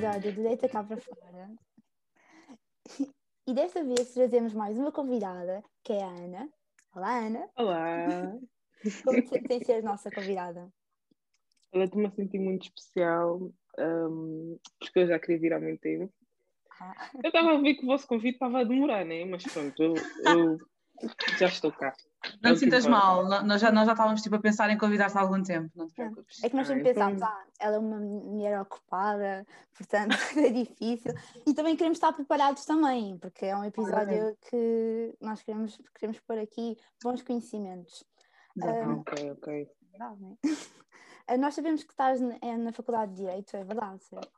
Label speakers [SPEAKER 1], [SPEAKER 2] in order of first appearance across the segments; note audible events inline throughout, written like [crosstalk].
[SPEAKER 1] episódio de Deita Cá para Fora. E desta vez trazemos mais uma convidada, que é a Ana. Olá, Ana.
[SPEAKER 2] Olá. [laughs]
[SPEAKER 1] Como te sentes ser nossa convidada?
[SPEAKER 2] Olha, estou-me a sentir muito especial, um, porque eu já queria vir há muito tempo.
[SPEAKER 1] Ah,
[SPEAKER 2] Eu estava a ver que o vosso convite estava a demorar, né? Mas pronto, eu, eu já estou cá.
[SPEAKER 3] Não
[SPEAKER 2] É
[SPEAKER 3] te sintas
[SPEAKER 2] importa.
[SPEAKER 3] mal, nó- nós já, nós já estávamos tipo, a pensar em convidar-te há algum tempo, não te preocupes.
[SPEAKER 1] É que nós sempre
[SPEAKER 2] Ah,
[SPEAKER 1] pensámos, ah, ela é uma mulher ocupada, portanto [laughs] é difícil. E também queremos estar preparados também, porque é um episódio que nós queremos, queremos pôr aqui bons conhecimentos.
[SPEAKER 3] Exatamente.
[SPEAKER 2] Ok, ok.
[SPEAKER 1] Verdade, não é? [laughs] Ah, Nós sabemos que estás na, é na Faculdade de Direito, é verdade? certo?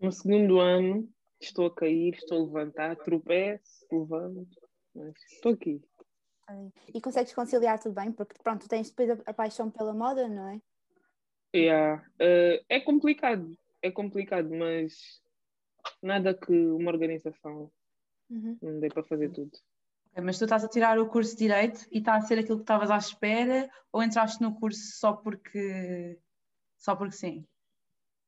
[SPEAKER 2] No segundo ano, estou a cair, estou a levantar, tropeço, levanto, mas estou aqui.
[SPEAKER 1] Ai, E consegues conciliar tudo bem? Porque pronto, tens depois a, a paixão pela moda, não é?
[SPEAKER 2] Yeah. Uh, é complicado, é complicado, mas nada que uma organização
[SPEAKER 1] Uhum.
[SPEAKER 2] não dê para fazer tudo.
[SPEAKER 3] Ok, mas tu estás a tirar o curso de Direito e está a ser aquilo que estavas à espera ou entraste no curso só porque só porque sim?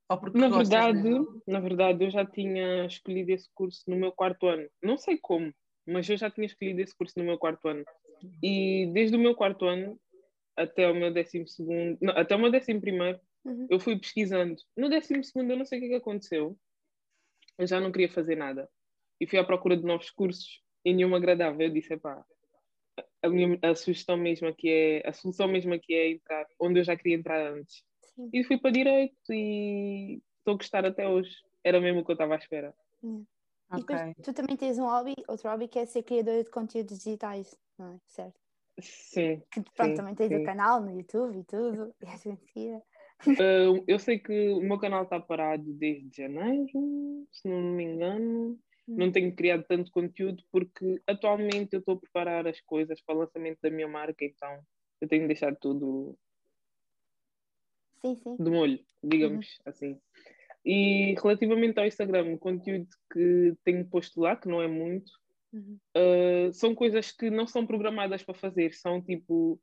[SPEAKER 3] Ou porque
[SPEAKER 2] Na
[SPEAKER 3] gostas
[SPEAKER 2] verdade,
[SPEAKER 3] mesmo?
[SPEAKER 2] na verdade, eu já tinha escolhido esse curso no meu quarto ano. Não sei como, mas eu já tinha escolhido esse curso no meu quarto ano. E desde o meu quarto ano até o meu décimo segundo, não, até o meu décimo primeiro,
[SPEAKER 1] Uhum.
[SPEAKER 2] eu fui pesquisando. No décimo segundo, eu não sei o que é que aconteceu. Eu já não queria fazer nada. E fui à procura de novos cursos e nenhum agradava. Eu disse, epá, a, minha, a sugestão mesmo aqui é, a solução mesmo aqui é entrar onde eu já queria entrar antes.
[SPEAKER 1] Sim.
[SPEAKER 2] E fui para direito e estou a gostar até hoje. Era mesmo o que eu estava à espera.
[SPEAKER 1] E
[SPEAKER 3] Ok.
[SPEAKER 1] depois tu também tens um hobby, outro hobby que é ser criadora de conteúdos digitais, não é? Certo?
[SPEAKER 2] Sim.
[SPEAKER 1] Que pronto,
[SPEAKER 2] Sim,
[SPEAKER 1] também tens
[SPEAKER 2] sim.
[SPEAKER 1] o canal no YouTube e tudo, [laughs] e és conhecida.
[SPEAKER 2] Uh, eu sei que o meu canal está parado desde janeiro, se não me engano. Não tenho criado tanto conteúdo porque atualmente eu estou a preparar as coisas para o lançamento da minha marca, então eu tenho deixado tudo
[SPEAKER 1] Sim, sim.
[SPEAKER 2] de molho, digamos assim. E relativamente ao Instagram, o conteúdo que tenho posto lá, que não é muito,
[SPEAKER 1] Uhum.
[SPEAKER 2] Uh, são coisas que não são programadas para fazer, são tipo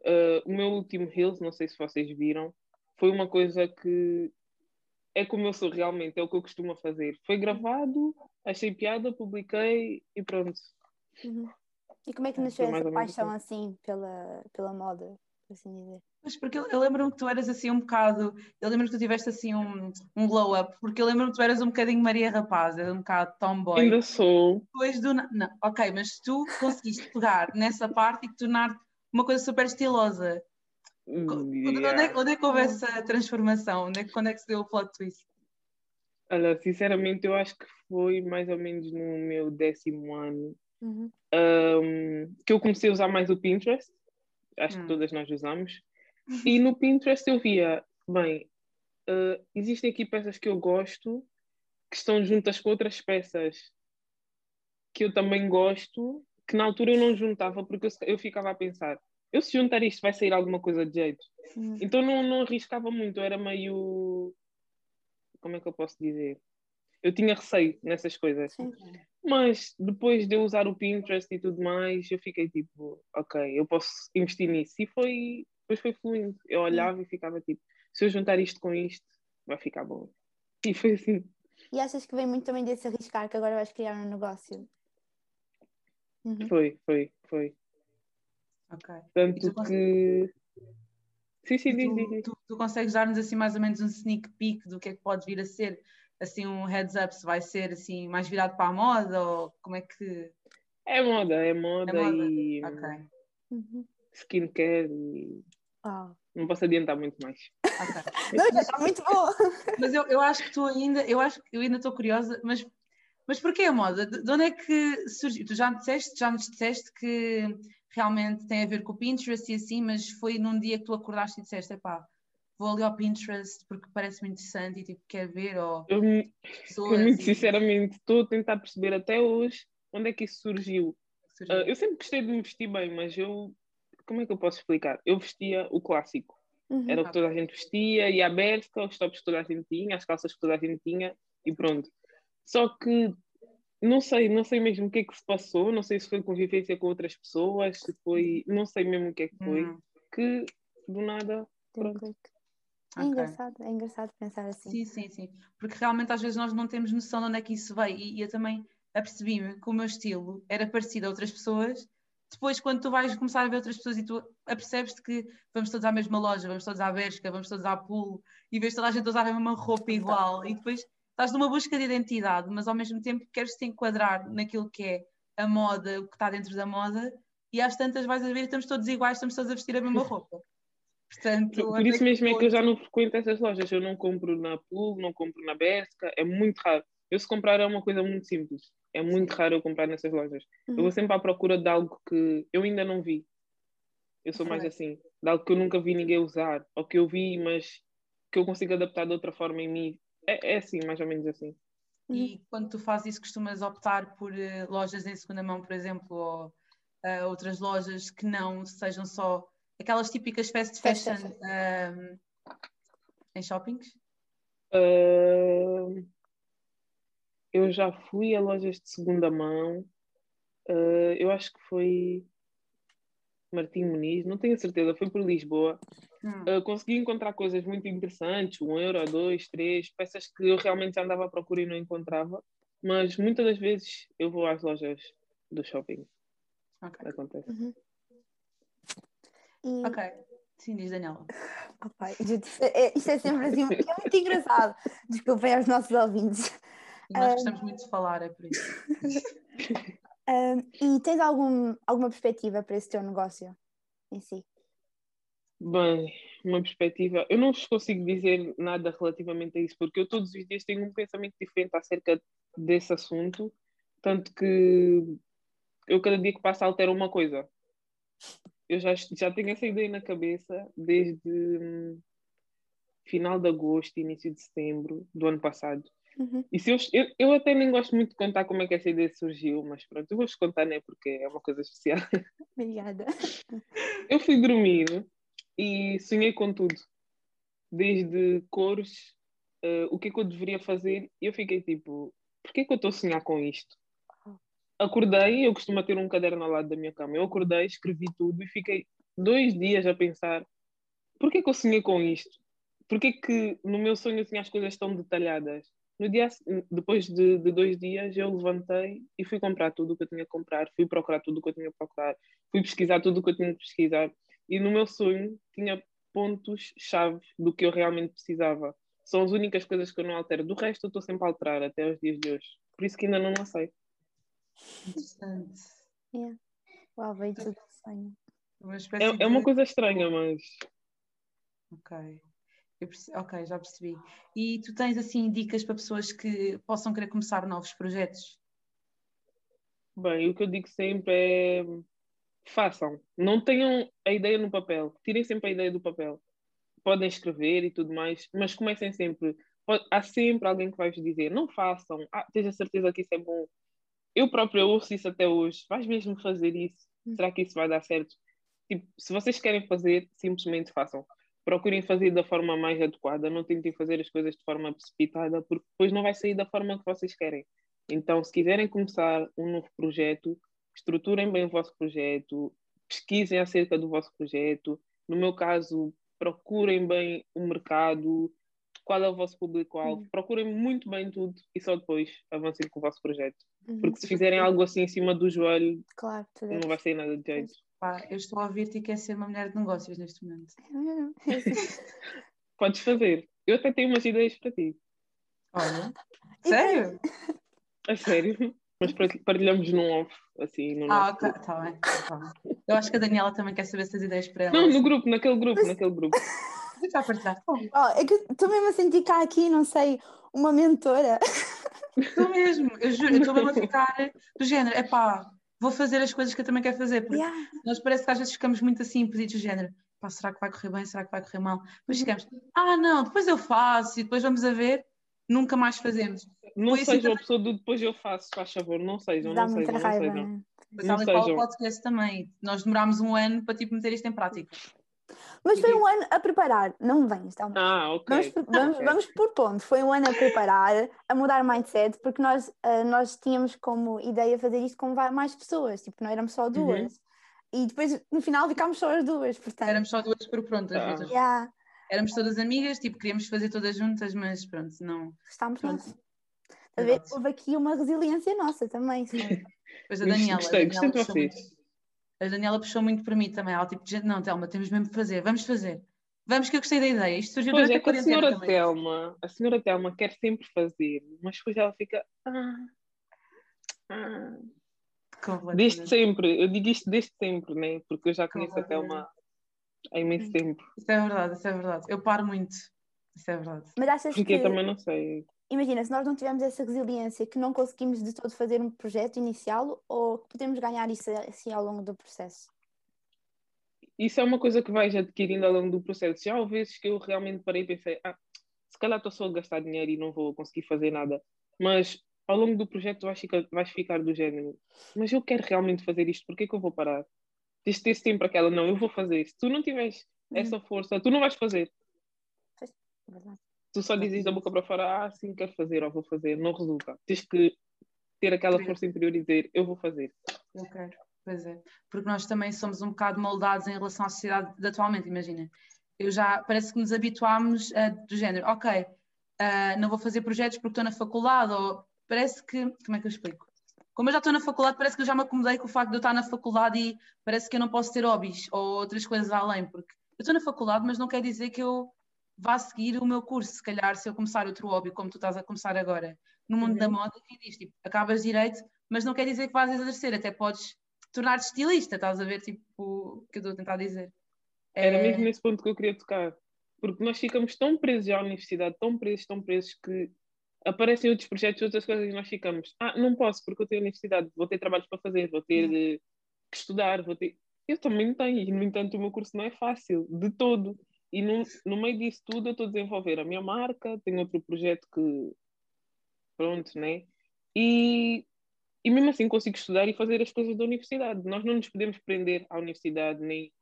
[SPEAKER 2] uh, o meu último Reels, não sei se vocês viram, foi uma coisa que é como eu sou realmente, é o que eu costumo fazer. Foi gravado, achei piada, publiquei e pronto.
[SPEAKER 1] Uhum. E como é que nasceu essa paixão
[SPEAKER 2] assim.
[SPEAKER 1] assim pela, pela moda, por assim dizer?
[SPEAKER 3] Mas porque eu, eu lembro-me que tu eras assim um bocado, eu lembro-me que tu tiveste assim um, um glow up, porque eu lembro-me que tu eras um bocadinho Maria Rapaz, um bocado tomboy.
[SPEAKER 2] Ainda sou,
[SPEAKER 3] Depois do. Não, ok, mas tu conseguiste pegar nessa parte e tornar uma coisa super estilosa. Co- Onde, onde é,
[SPEAKER 2] yeah.
[SPEAKER 3] onde é que houve essa transformação? Onde é, que- quando é que se deu o plot twist?
[SPEAKER 2] Olha, sinceramente eu acho que foi mais ou menos no meu décimo ano
[SPEAKER 1] Uhum.
[SPEAKER 2] um, que eu comecei a usar mais o Pinterest. Acho
[SPEAKER 3] Hum.
[SPEAKER 2] que todas nós usamos. [laughs] E no Pinterest eu via, bem, uh, existem aqui peças que eu gosto que estão juntas com outras peças que eu também gosto, que na altura eu não juntava porque eu, eu ficava a pensar, eu se juntar isto vai sair alguma coisa de jeito.
[SPEAKER 1] Uhum.
[SPEAKER 2] Então não, não arriscava muito, era meio. Como é que eu posso dizer? Eu tinha receio nessas coisas.
[SPEAKER 1] Sim.
[SPEAKER 2] Mas depois de eu usar o Pinterest e tudo mais, eu fiquei tipo, ok, eu posso investir nisso. E foi, depois foi fluindo. Eu olhava e ficava tipo, se eu juntar isto com isto, vai ficar bom. E foi assim.
[SPEAKER 1] E achas que vem muito também desse arriscar que agora vais criar um negócio? Uhum.
[SPEAKER 2] Foi, foi, foi.
[SPEAKER 3] Ok.
[SPEAKER 2] Tanto que. Sim, sim, diz,
[SPEAKER 3] tu, tu- tu consegues dar-nos assim mais ou menos um sneak peek do que é que pode vir a ser, assim um heads up, se vai ser assim mais virado para a moda ou como é que.
[SPEAKER 2] É moda, é moda,
[SPEAKER 3] É moda?
[SPEAKER 2] e
[SPEAKER 3] Ok,
[SPEAKER 1] Uhum.
[SPEAKER 2] skincare e
[SPEAKER 1] Uau.
[SPEAKER 2] não posso adiantar muito mais.
[SPEAKER 3] ok. [laughs]
[SPEAKER 1] Não, já está muito bom. [laughs]
[SPEAKER 3] Mas eu, eu acho que tu ainda, eu acho que eu ainda estou curiosa, mas, mas porquê a moda? De, de onde é que surgiu? Tu já me disseste, já nos disseste que realmente tem a ver com o Pinterest e assim, mas foi num dia que tu acordaste e disseste, epá, vou ali ao Pinterest porque parece-me interessante e tipo, quer ver, ou
[SPEAKER 2] Eu, eu
[SPEAKER 3] pessoas.
[SPEAKER 2] muito
[SPEAKER 3] e-
[SPEAKER 2] sinceramente estou a tentar perceber até hoje onde é que isso surgiu.
[SPEAKER 3] surgiu.
[SPEAKER 2] Ah, eu sempre gostei de me vestir bem, mas eu. Como é que eu posso explicar? Eu vestia o clássico.
[SPEAKER 1] Uhum.
[SPEAKER 2] Era o que toda a gente vestia, e a Bershka, os tops que toda a gente tinha, as calças que toda a gente tinha, e pronto. Só que não sei, não sei mesmo o que é que se passou, não sei se foi convivência com outras pessoas, se foi. Não sei mesmo o que é que foi,
[SPEAKER 3] Hum.
[SPEAKER 2] que do nada. Pronto.
[SPEAKER 1] É engraçado, é engraçado pensar assim.
[SPEAKER 3] Sim, sim, sim. Porque realmente às vezes nós não temos noção de onde é que isso veio. E, e eu também apercebi-me que o meu estilo era parecido a outras pessoas. Depois, quando tu vais começar a ver outras pessoas e tu apercebes-te que vamos todos à mesma loja, vamos todos à Bershka, vamos todos à Pool, e vês toda a gente usar a mesma roupa igual, e depois estás numa busca de identidade, mas ao mesmo tempo queres te enquadrar naquilo que é a moda, o que está dentro da moda, e às tantas vais a ver, estamos todos iguais, estamos todos a vestir a mesma roupa.
[SPEAKER 2] Portanto, por isso mesmo é que eu já não frequento essas lojas. Eu não compro na Pool, não compro na Berska, é muito raro. Eu se comprar é uma coisa muito simples. É muito raro eu comprar nessas lojas. Uhum. Eu vou sempre à procura de algo que eu ainda não vi. Eu sou mais assim, de algo que eu nunca vi ninguém usar, ou que eu vi, mas que eu consigo adaptar de outra forma em mim. É, é assim, mais ou menos assim.
[SPEAKER 3] E quando tu fazes isso, costumas optar por uh, lojas em segunda mão, por exemplo, ou uh, outras lojas que não sejam só aquelas típicas fast fashion um, em shoppings?
[SPEAKER 2] Uh, eu já fui a lojas de segunda mão. Uh, eu acho que foi Martim Muniz, não tenho certeza, foi por Lisboa. Hum. Uh, consegui encontrar coisas muito interessantes, um euro, dois, três, peças que eu realmente andava à procura e não encontrava. Mas muitas das vezes eu vou às lojas do shopping. Okay. Acontece. Uhum.
[SPEAKER 3] E... Ok. Sim, diz Daniela.
[SPEAKER 1] Opa, é, isto é sempre assim, é muito engraçado. Desculpem aos nossos ouvintes.
[SPEAKER 3] Nós gostamos um... muito de falar, é por isso.
[SPEAKER 1] um, [laughs] e tens algum, alguma perspectiva para esse teu negócio em si?
[SPEAKER 2] Bem, uma perspectiva. Eu não vos consigo dizer nada relativamente a isso, porque eu todos os dias tenho um pensamento diferente acerca desse assunto, tanto que eu cada dia que passa altero uma coisa eu já, já tenho essa ideia na cabeça desde hum, final de agosto, início de setembro do ano passado. Uhum. E se eu, eu, eu, até nem gosto muito de contar como é que essa ideia surgiu, mas pronto, eu vou-vos contar, né? Porque é uma coisa especial. [laughs]
[SPEAKER 1] Obrigada.
[SPEAKER 2] Eu fui dormir e sonhei com tudo. Desde cores, uh, o que é que eu deveria fazer, e eu fiquei tipo, por que é que eu estou a sonhar com isto? Acordei, eu costumo ter um caderno ao lado da minha cama. Eu acordei, escrevi tudo e fiquei dois dias a pensar: por que, que eu sonhei com isto? Por que, no meu sonho eu tinha as coisas tão detalhadas? No dia, depois de, de, dois dias, eu levantei e fui comprar tudo o que eu tinha que comprar, fui procurar tudo o que eu tinha que procurar, fui pesquisar tudo o que eu tinha que pesquisar. E no meu sonho tinha pontos-chave do que eu realmente precisava. São as únicas coisas que eu não altero. Do resto, eu estou sempre a alterar até os dias de hoje. Por isso que ainda não lancei.
[SPEAKER 3] Interessante.
[SPEAKER 1] Yeah. Uau, veio tudo sonho.
[SPEAKER 2] É, é uma coisa estranha, mas.
[SPEAKER 3] Ok. Perce... Ok, já percebi. E tu tens assim dicas para pessoas que possam querer começar novos projetos?
[SPEAKER 2] Bem, o que eu digo sempre é façam. Não tenham a ideia no papel. Tirem sempre a ideia do papel. Podem escrever e tudo mais, mas comecem sempre. Há sempre alguém que vai vos dizer: não façam. Ah, tenha certeza que isso é bom eu própria ouço isso até hoje. Vais mesmo fazer isso? Será que isso vai dar certo? Tipo, se vocês querem fazer, simplesmente façam. Procurem fazer da forma mais adequada. Não tentem fazer as coisas de forma precipitada, porque depois não vai sair da forma que vocês querem. Então, se quiserem começar um novo projeto, estruturem bem o vosso projeto, pesquisem acerca do vosso projeto. No meu caso, procurem bem o mercado, qual é o vosso público-alvo, uhum. procurem muito bem tudo e só depois avancem com o vosso projeto. Uhum. Porque se fizerem algo assim em cima do joelho,
[SPEAKER 1] claro,
[SPEAKER 2] não vai sair nada de jeito.
[SPEAKER 3] Pá, eu estou a ouvir-te e quer ser uma mulher de negócios neste momento. [laughs]
[SPEAKER 2] Podes fazer. Eu até tenho umas ideias para ti.
[SPEAKER 3] Olha. [laughs] [laughs] Sério?
[SPEAKER 2] A sério? Mas partilhamos num off, assim, no
[SPEAKER 3] Ah, ok, está bem, tá bem. Eu acho que a Daniela também quer saber essas ideias para ela.
[SPEAKER 2] Não, no grupo, naquele grupo, naquele grupo.
[SPEAKER 3] Está a partilhar.
[SPEAKER 1] Oh, é que estou mesmo a sentir cá aqui, não sei, uma mentora.
[SPEAKER 3] Estou mesmo, eu juro, estou mesmo a ficar do género, é pá, vou fazer as coisas que eu também quero fazer. Porque yeah. nós parece que às vezes ficamos muito assim, pedidos do género, pá, será que vai correr bem, será que vai correr mal? Depois ficamos, ah não, depois eu faço e depois vamos a ver, nunca mais fazemos.
[SPEAKER 2] Não Foi seja assim, a pessoa do depois eu faço, faz favor, não sejam, não sejam,
[SPEAKER 1] raiva,
[SPEAKER 2] não sejam. Né?
[SPEAKER 3] Não sejam. qual podcast também. Nós demorámos um ano para tipo, meter isto em prática.
[SPEAKER 1] Mas foi um ano a preparar, não vem, então.
[SPEAKER 2] Ah, ok.
[SPEAKER 1] Vamos, vamos, okay. vamos por ponto. Foi um ano a preparar, a mudar mindset, porque nós, uh, nós tínhamos como ideia fazer isto com mais pessoas, tipo, não éramos só duas. Uhum. E depois, no final, ficámos só as duas, portanto.
[SPEAKER 3] Éramos só duas por prontas.
[SPEAKER 1] Ah. Yeah.
[SPEAKER 3] éramos todas amigas, tipo, queríamos fazer todas juntas, mas pronto, não.
[SPEAKER 1] Estamos
[SPEAKER 3] Pronto.
[SPEAKER 1] nós. A ver, houve aqui uma resiliência nossa também. sim. [laughs]
[SPEAKER 3] Depois a Daniela.
[SPEAKER 2] gostei, gostei de vocês.
[SPEAKER 3] A Daniela puxou muito para mim também. Ela tipo, de gente, não, Telma, temos mesmo de fazer, vamos fazer. Vamos que eu gostei da ideia. Isto surgiu
[SPEAKER 2] Pois
[SPEAKER 3] durante
[SPEAKER 2] é
[SPEAKER 3] a
[SPEAKER 2] que a
[SPEAKER 3] quarentena
[SPEAKER 2] senhora
[SPEAKER 3] também.
[SPEAKER 2] Telma, a senhora Telma quer sempre fazer, mas depois ela fica. Ah, ah. Desde sempre, eu digo isto desde sempre, né? Porque eu já conheço a. Telma há imenso tempo.
[SPEAKER 3] Isso é verdade, isso é verdade. Eu paro muito. Isso é verdade.
[SPEAKER 1] Mas achas
[SPEAKER 2] Porque
[SPEAKER 1] que,
[SPEAKER 2] eu também não sei.
[SPEAKER 1] Imagina, se nós não tivermos essa resiliência, que não conseguimos de todo fazer um projeto inicial, ou podemos ganhar isso assim ao longo do processo?
[SPEAKER 2] Isso é uma coisa que vais adquirindo ao longo do processo. Já houve vezes que eu realmente parei e pensei, ah, se calhar estou só a gastar dinheiro e não vou conseguir fazer nada. Mas ao longo do projeto vais ficar, vais ficar do género, mas eu quero realmente fazer isto, por que é que eu vou parar? Tens de ter sempre aquela, não, eu vou fazer. Se tu não tiveres
[SPEAKER 1] Uhum.
[SPEAKER 2] essa força, tu não vais fazer.
[SPEAKER 1] Verdade.
[SPEAKER 2] Tu só dizes da boca para fora, ah, sim, quero fazer, ou vou fazer. Não resulta. Tens que ter aquela força interior e dizer, eu vou fazer.
[SPEAKER 3] Eu quero. Pois é. Porque nós também somos um bocado moldados em relação à sociedade de atualmente, imagina. Eu já, parece que nos habituámos a, do género, ok, ah, não vou fazer projetos porque estou na faculdade, ou parece que, como é que eu explico? Como eu já estou na faculdade, parece que eu já me acomodei com o facto de eu estar na faculdade e parece que eu não posso ter hobbies ou outras coisas além, porque eu estou na faculdade, mas não quer dizer que eu vá seguir o meu curso, se calhar, se eu começar outro hobby, como tu estás a começar agora. No mundo da
[SPEAKER 2] Uhum.
[SPEAKER 3] moda, quem diz, tipo, acabas direito, mas não quer dizer que vais exercer, até podes tornar-te estilista, estás a ver, tipo, o que eu estou a tentar dizer.
[SPEAKER 2] Era
[SPEAKER 3] É,
[SPEAKER 2] mesmo nesse ponto que eu queria tocar. Porque nós ficamos tão presos à universidade, tão presos, tão presos, que aparecem outros projetos, outras coisas e nós ficamos, ah, não posso porque eu tenho universidade, vou ter trabalhos para fazer, vou ter eh, que estudar, vou ter... Eu também tenho, e no entanto o meu curso não é fácil, de todo. E no, no meio disso tudo eu estou a desenvolver a minha marca, tenho outro projeto que, pronto, né? E, e mesmo assim consigo estudar e fazer as coisas da universidade. Nós não nos podemos prender à universidade, nem,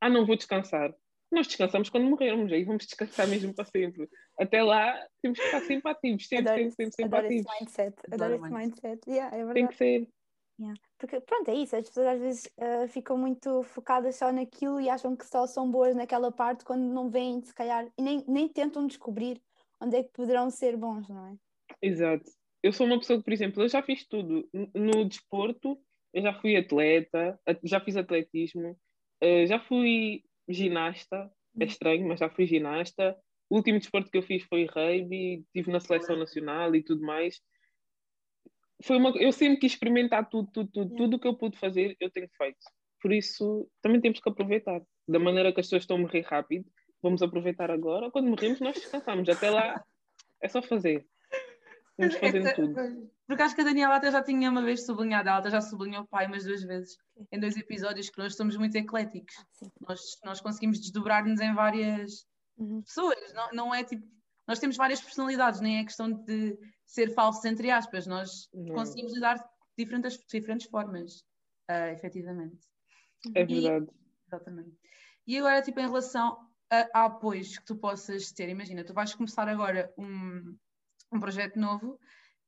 [SPEAKER 2] ah, não vou descansar. Nós descansamos quando morrermos, aí vamos descansar mesmo para sempre. Até lá temos que estar sempre ativos, sempre,
[SPEAKER 1] Adoro,
[SPEAKER 2] sempre, sempre, sempre
[SPEAKER 1] adoro esse
[SPEAKER 2] ativos.
[SPEAKER 1] mindset. Adoro
[SPEAKER 3] Adoro
[SPEAKER 1] esse
[SPEAKER 3] muito.
[SPEAKER 1] mindset. Yeah, é
[SPEAKER 2] Tem
[SPEAKER 1] verdade.
[SPEAKER 2] que ser.
[SPEAKER 1] Yeah. Porque pronto, é isso. As pessoas às vezes ah, ficam muito focadas só naquilo e acham que só são boas naquela parte quando não veem, se calhar, e nem, nem tentam descobrir onde é que poderão ser bons, não é?
[SPEAKER 2] Exato. Eu sou uma pessoa que, por exemplo, eu já fiz tudo. No desporto, eu já fui atleta, já fiz atletismo, eh, já fui ginasta, é estranho, mas já fui ginasta. O último desporto que eu fiz foi rugby, estive na seleção nacional e tudo mais. Foi uma, eu sempre quis experimentar tudo, tudo, tudo,
[SPEAKER 1] Yeah.
[SPEAKER 2] tudo o que eu pude fazer, eu tenho feito. Por isso, também temos que aproveitar. Da maneira que as pessoas estão a morrer rápido, vamos aproveitar agora. Quando morremos, nós descansamos. Até lá, é só fazer. Vamos fazendo
[SPEAKER 3] É,
[SPEAKER 2] tudo.
[SPEAKER 3] Porque acho que a Daniela até já tinha uma vez sublinhado, ela até já sublinhou o pai umas duas vezes em dois episódios que nós somos muito ecléticos.
[SPEAKER 1] Ah, sim.
[SPEAKER 3] Nós, nós conseguimos desdobrar-nos em várias
[SPEAKER 1] Uhum.
[SPEAKER 3] pessoas, não, não é tipo. Nós temos várias personalidades, nem é questão de ser falsos, entre aspas. Nós
[SPEAKER 2] Não.
[SPEAKER 3] conseguimos lidar de diferentes, diferentes formas, ah, efetivamente.
[SPEAKER 2] É
[SPEAKER 3] E-
[SPEAKER 2] verdade.
[SPEAKER 3] Exatamente. E agora, tipo, em relação a, a apoios que tu possas ter, imagina, tu vais começar agora um, um projeto novo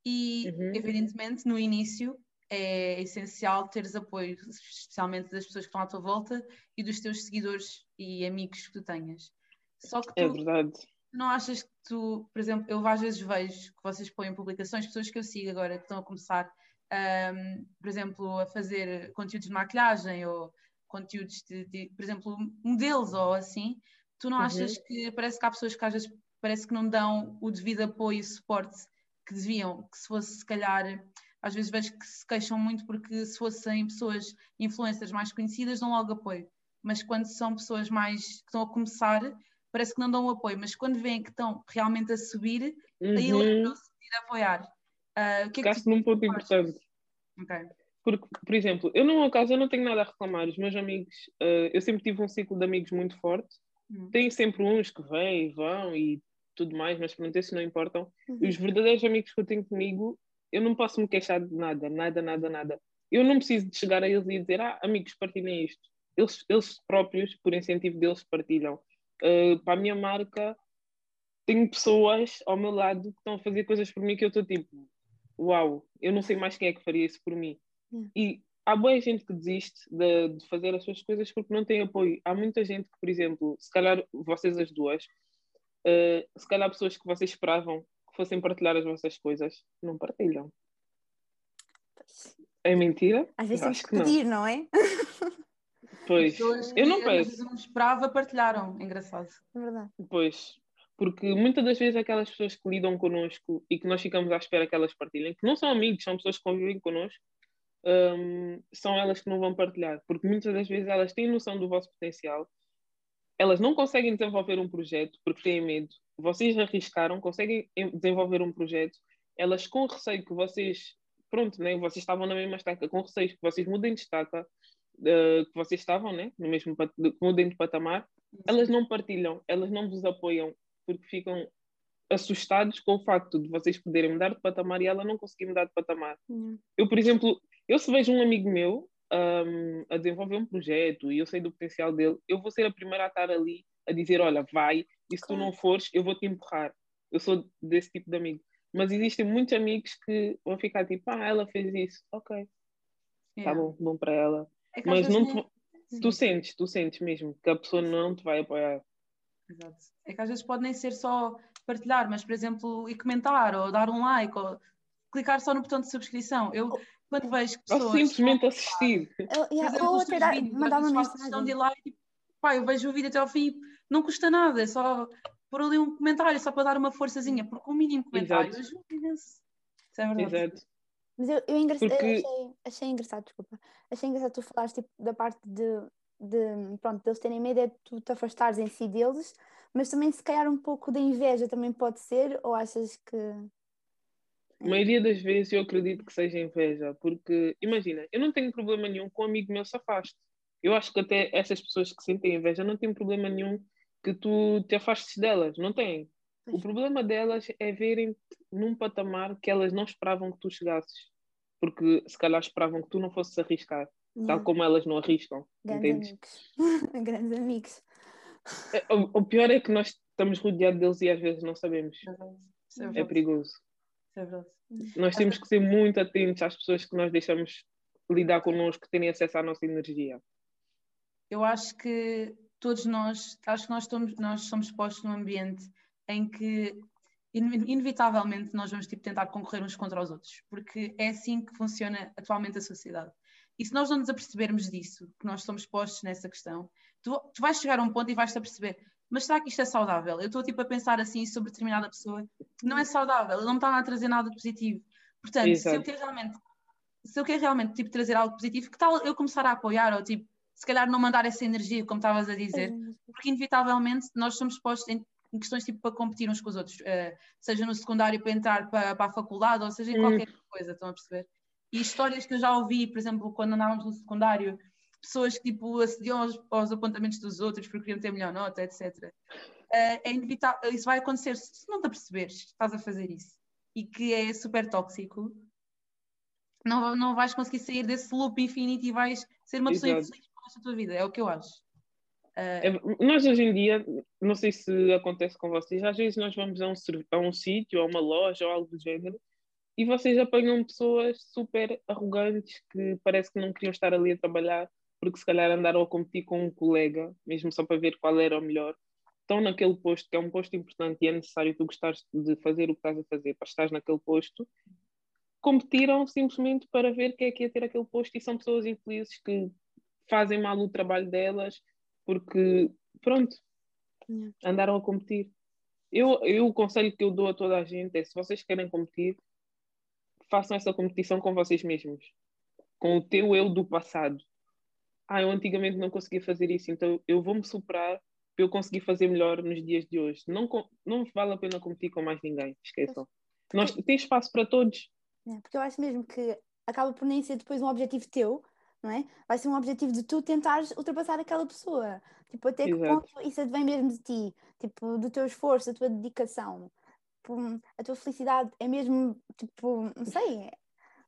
[SPEAKER 3] e,
[SPEAKER 2] Uhum.
[SPEAKER 3] evidentemente, no início é essencial teres apoio, especialmente das pessoas que estão à tua volta e dos teus seguidores e amigos que tu tenhas. Só que
[SPEAKER 2] É
[SPEAKER 3] tu
[SPEAKER 2] verdade.
[SPEAKER 3] Não achas que tu, por exemplo, eu às vezes vejo que vocês põem publicações, pessoas que eu sigo agora que estão a começar, ahm, por exemplo, a fazer conteúdos de maquilhagem ou conteúdos de, de, por exemplo, modelos ou assim, tu não
[SPEAKER 2] Uhum.
[SPEAKER 3] achas que parece que há pessoas que às vezes parece que não dão o devido apoio e suporte que deviam, que se fosse se calhar, às vezes vejo que se queixam muito porque se fossem pessoas influencers mais conhecidas dão logo apoio, mas quando são pessoas mais que estão a começar parece que não dão o apoio, mas quando veem que estão realmente a subir, aí
[SPEAKER 2] Uhum.
[SPEAKER 3] lembram-se de ir apoiar. Ah, o que é que
[SPEAKER 2] num ponto importante.
[SPEAKER 3] Ok.
[SPEAKER 2] Porque, por exemplo, eu no meu caso eu não tenho nada a reclamar. Os meus amigos, eh, eu sempre tive um ciclo de amigos muito forte.
[SPEAKER 3] Hum.
[SPEAKER 2] Tenho sempre uns que vêm, vão e tudo mais, mas pronto, esses não importam.
[SPEAKER 1] Uhum.
[SPEAKER 2] Os verdadeiros amigos que eu tenho comigo, eu não posso me queixar de nada, nada, nada, nada. Eu não preciso de chegar a eles e dizer, ah, amigos, partilhem isto. Eles, eles próprios, por incentivo deles, partilham. Eh, para a minha marca, tenho pessoas ao meu lado que estão a fazer coisas por mim que eu estou tipo, uau, eu não sei mais quem é que faria isso por mim.
[SPEAKER 1] Yeah.
[SPEAKER 2] E há boa gente que desiste de, de fazer as suas coisas porque não tem apoio. Há muita gente que, por exemplo, se calhar vocês as duas, uh, se calhar pessoas que vocês esperavam que fossem partilhar as vossas coisas, não partilham. É mentira?
[SPEAKER 1] Às vezes temos que pedir, não. não é?
[SPEAKER 2] Pois, eu não peço.
[SPEAKER 3] Eu não esperava, partilharam. Engraçado.
[SPEAKER 1] É verdade.
[SPEAKER 2] Pois, porque muitas das vezes aquelas pessoas que lidam connosco e que nós ficamos à espera que elas partilhem, que não são amigos, são pessoas que convivem connosco, um, são elas que não vão partilhar, porque muitas das vezes elas têm noção do vosso potencial, elas não conseguem desenvolver um projeto porque têm medo. Vocês arriscaram, conseguem desenvolver um projeto, elas com receio que vocês, pronto, né, vocês estavam na mesma estaca, com receio que vocês mudem de estaca, uh, que vocês estavam né, no mesmo mudem de patamar, elas não partilham, elas não vos apoiam porque ficam assustados com o facto de vocês poderem mudar de patamar e ela não conseguir mudar de patamar.
[SPEAKER 1] Uhum.
[SPEAKER 2] Eu, por exemplo, eu se vejo um amigo meu um, a desenvolver um projeto e eu sei do potencial dele, eu vou ser a primeira a estar ali a dizer, olha, vai, e se tu não fores, eu vou te empurrar. Eu sou desse tipo de amigo. Mas existem muitos amigos que vão ficar tipo, ah, ela fez isso, ok. Yeah. Tá bom, bom para ela. É Mas não te... tu sentes, tu sentes mesmo que a pessoa não te vai apoiar.
[SPEAKER 3] Exato. É que às vezes pode nem ser só partilhar, mas, por exemplo, e comentar, ou dar um like, ou clicar só no botão de subscrição. Eu, quando vejo pessoas...
[SPEAKER 2] Ou simplesmente assistir.
[SPEAKER 1] Eu, yeah, ou até dar, mandar uma mensagem.
[SPEAKER 3] De like, pá, eu vejo o vídeo até ao fim, não custa nada, é só pôr ali um comentário, só para dar uma forçazinha, porque um mínimo comentário Exato. ajuda imenso. Isso é verdade.
[SPEAKER 2] Exato.
[SPEAKER 1] Mas eu, eu, engra... porque... eu achei, achei, engraçado, desculpa, achei engraçado tu falaste tipo, da parte de, de, pronto, deles terem medo é tu te afastares em si deles, mas também se calhar um pouco da inveja também pode ser, ou achas que...
[SPEAKER 2] A maioria das vezes eu acredito que seja inveja, porque imagina, eu não tenho problema nenhum com um amigo meu se afaste. Eu acho que até essas pessoas que sentem inveja não têm problema nenhum que tu te afastes delas, não têm. O problema delas é verem num patamar que elas não esperavam que tu chegasses, porque se calhar esperavam que tu não fosses arriscar, tal como elas não arriscam.
[SPEAKER 1] Grandes entendes? amigos. [laughs] Grandes amigos.
[SPEAKER 2] É, o, o, pior é que nós estamos rodeados deles e às vezes não sabemos. É, é perigoso.
[SPEAKER 3] É verdade.
[SPEAKER 2] Nós temos que ser muito atentos às pessoas que nós deixamos lidar connosco, que têm acesso à nossa energia.
[SPEAKER 3] Eu acho que todos nós, acho que nós, estamos, nós somos postos num ambiente em que inevitavelmente nós vamos tipo, tentar concorrer uns contra os outros, porque é assim que funciona atualmente a sociedade. E se nós não nos apercebermos disso, que nós somos postos nessa questão, tu, tu vais chegar a um ponto e vais-te aperceber, mas será que isto é saudável? Eu estou tipo a pensar assim sobre determinada pessoa, não é saudável, não me está a trazer nada positivo. Portanto, se eu quero realmente, se eu quero realmente tipo, trazer algo positivo, que tal eu começar a apoiar ou tipo, se calhar não mandar essa energia, como estavas a dizer, porque inevitavelmente nós somos postos em, em questões tipo para competir uns com os outros, uh, seja no secundário para entrar para, para a faculdade ou seja em qualquer hum. coisa, estão a perceber? E histórias que eu já ouvi, por exemplo, quando andávamos no secundário, pessoas que tipo acediam aos, aos apontamentos dos outros porque queriam ter melhor nota, etc. Uh, é inevitável, isso vai acontecer se não te aperceberes, estás a fazer isso e que é super tóxico. Não, não vais conseguir sair desse loop infinito e vais ser uma pessoa Exato. infeliz para a tua vida, é o que eu acho.
[SPEAKER 2] Uh... É, nós hoje em dia, não sei se acontece com vocês, às vezes nós vamos a um, a um sítio, a uma loja ou algo do género e vocês apanham pessoas super arrogantes que parece que não queriam estar ali a trabalhar porque se calhar andaram a competir com um colega, mesmo só para ver qual era o melhor. Estão naquele posto, que é um posto importante e é necessário tu gostares de fazer o que estás a fazer para estar naquele posto, competiram simplesmente para ver quem é que ia ter aquele posto e são pessoas infelizes que fazem mal o trabalho delas porque, pronto, andaram a competir. Eu, eu, o conselho que eu dou a toda a gente é: se vocês querem competir, façam essa competição com vocês mesmos, com o teu eu do passado. Ah, eu antigamente não conseguia fazer isso, então eu vou me superar para eu conseguir fazer melhor nos dias de hoje. Não, não vale a pena competir com mais ninguém, esqueçam. Nós, tem espaço para todos.
[SPEAKER 1] É, porque eu acho mesmo que acaba por nem ser depois um objetivo teu, não é? Vai ser um objetivo de tu tentares ultrapassar aquela pessoa. Tipo, até que Exato. ponto isso vem mesmo de ti, tipo, do teu esforço, da tua dedicação. Tipo, a tua felicidade é mesmo, tipo, não sei,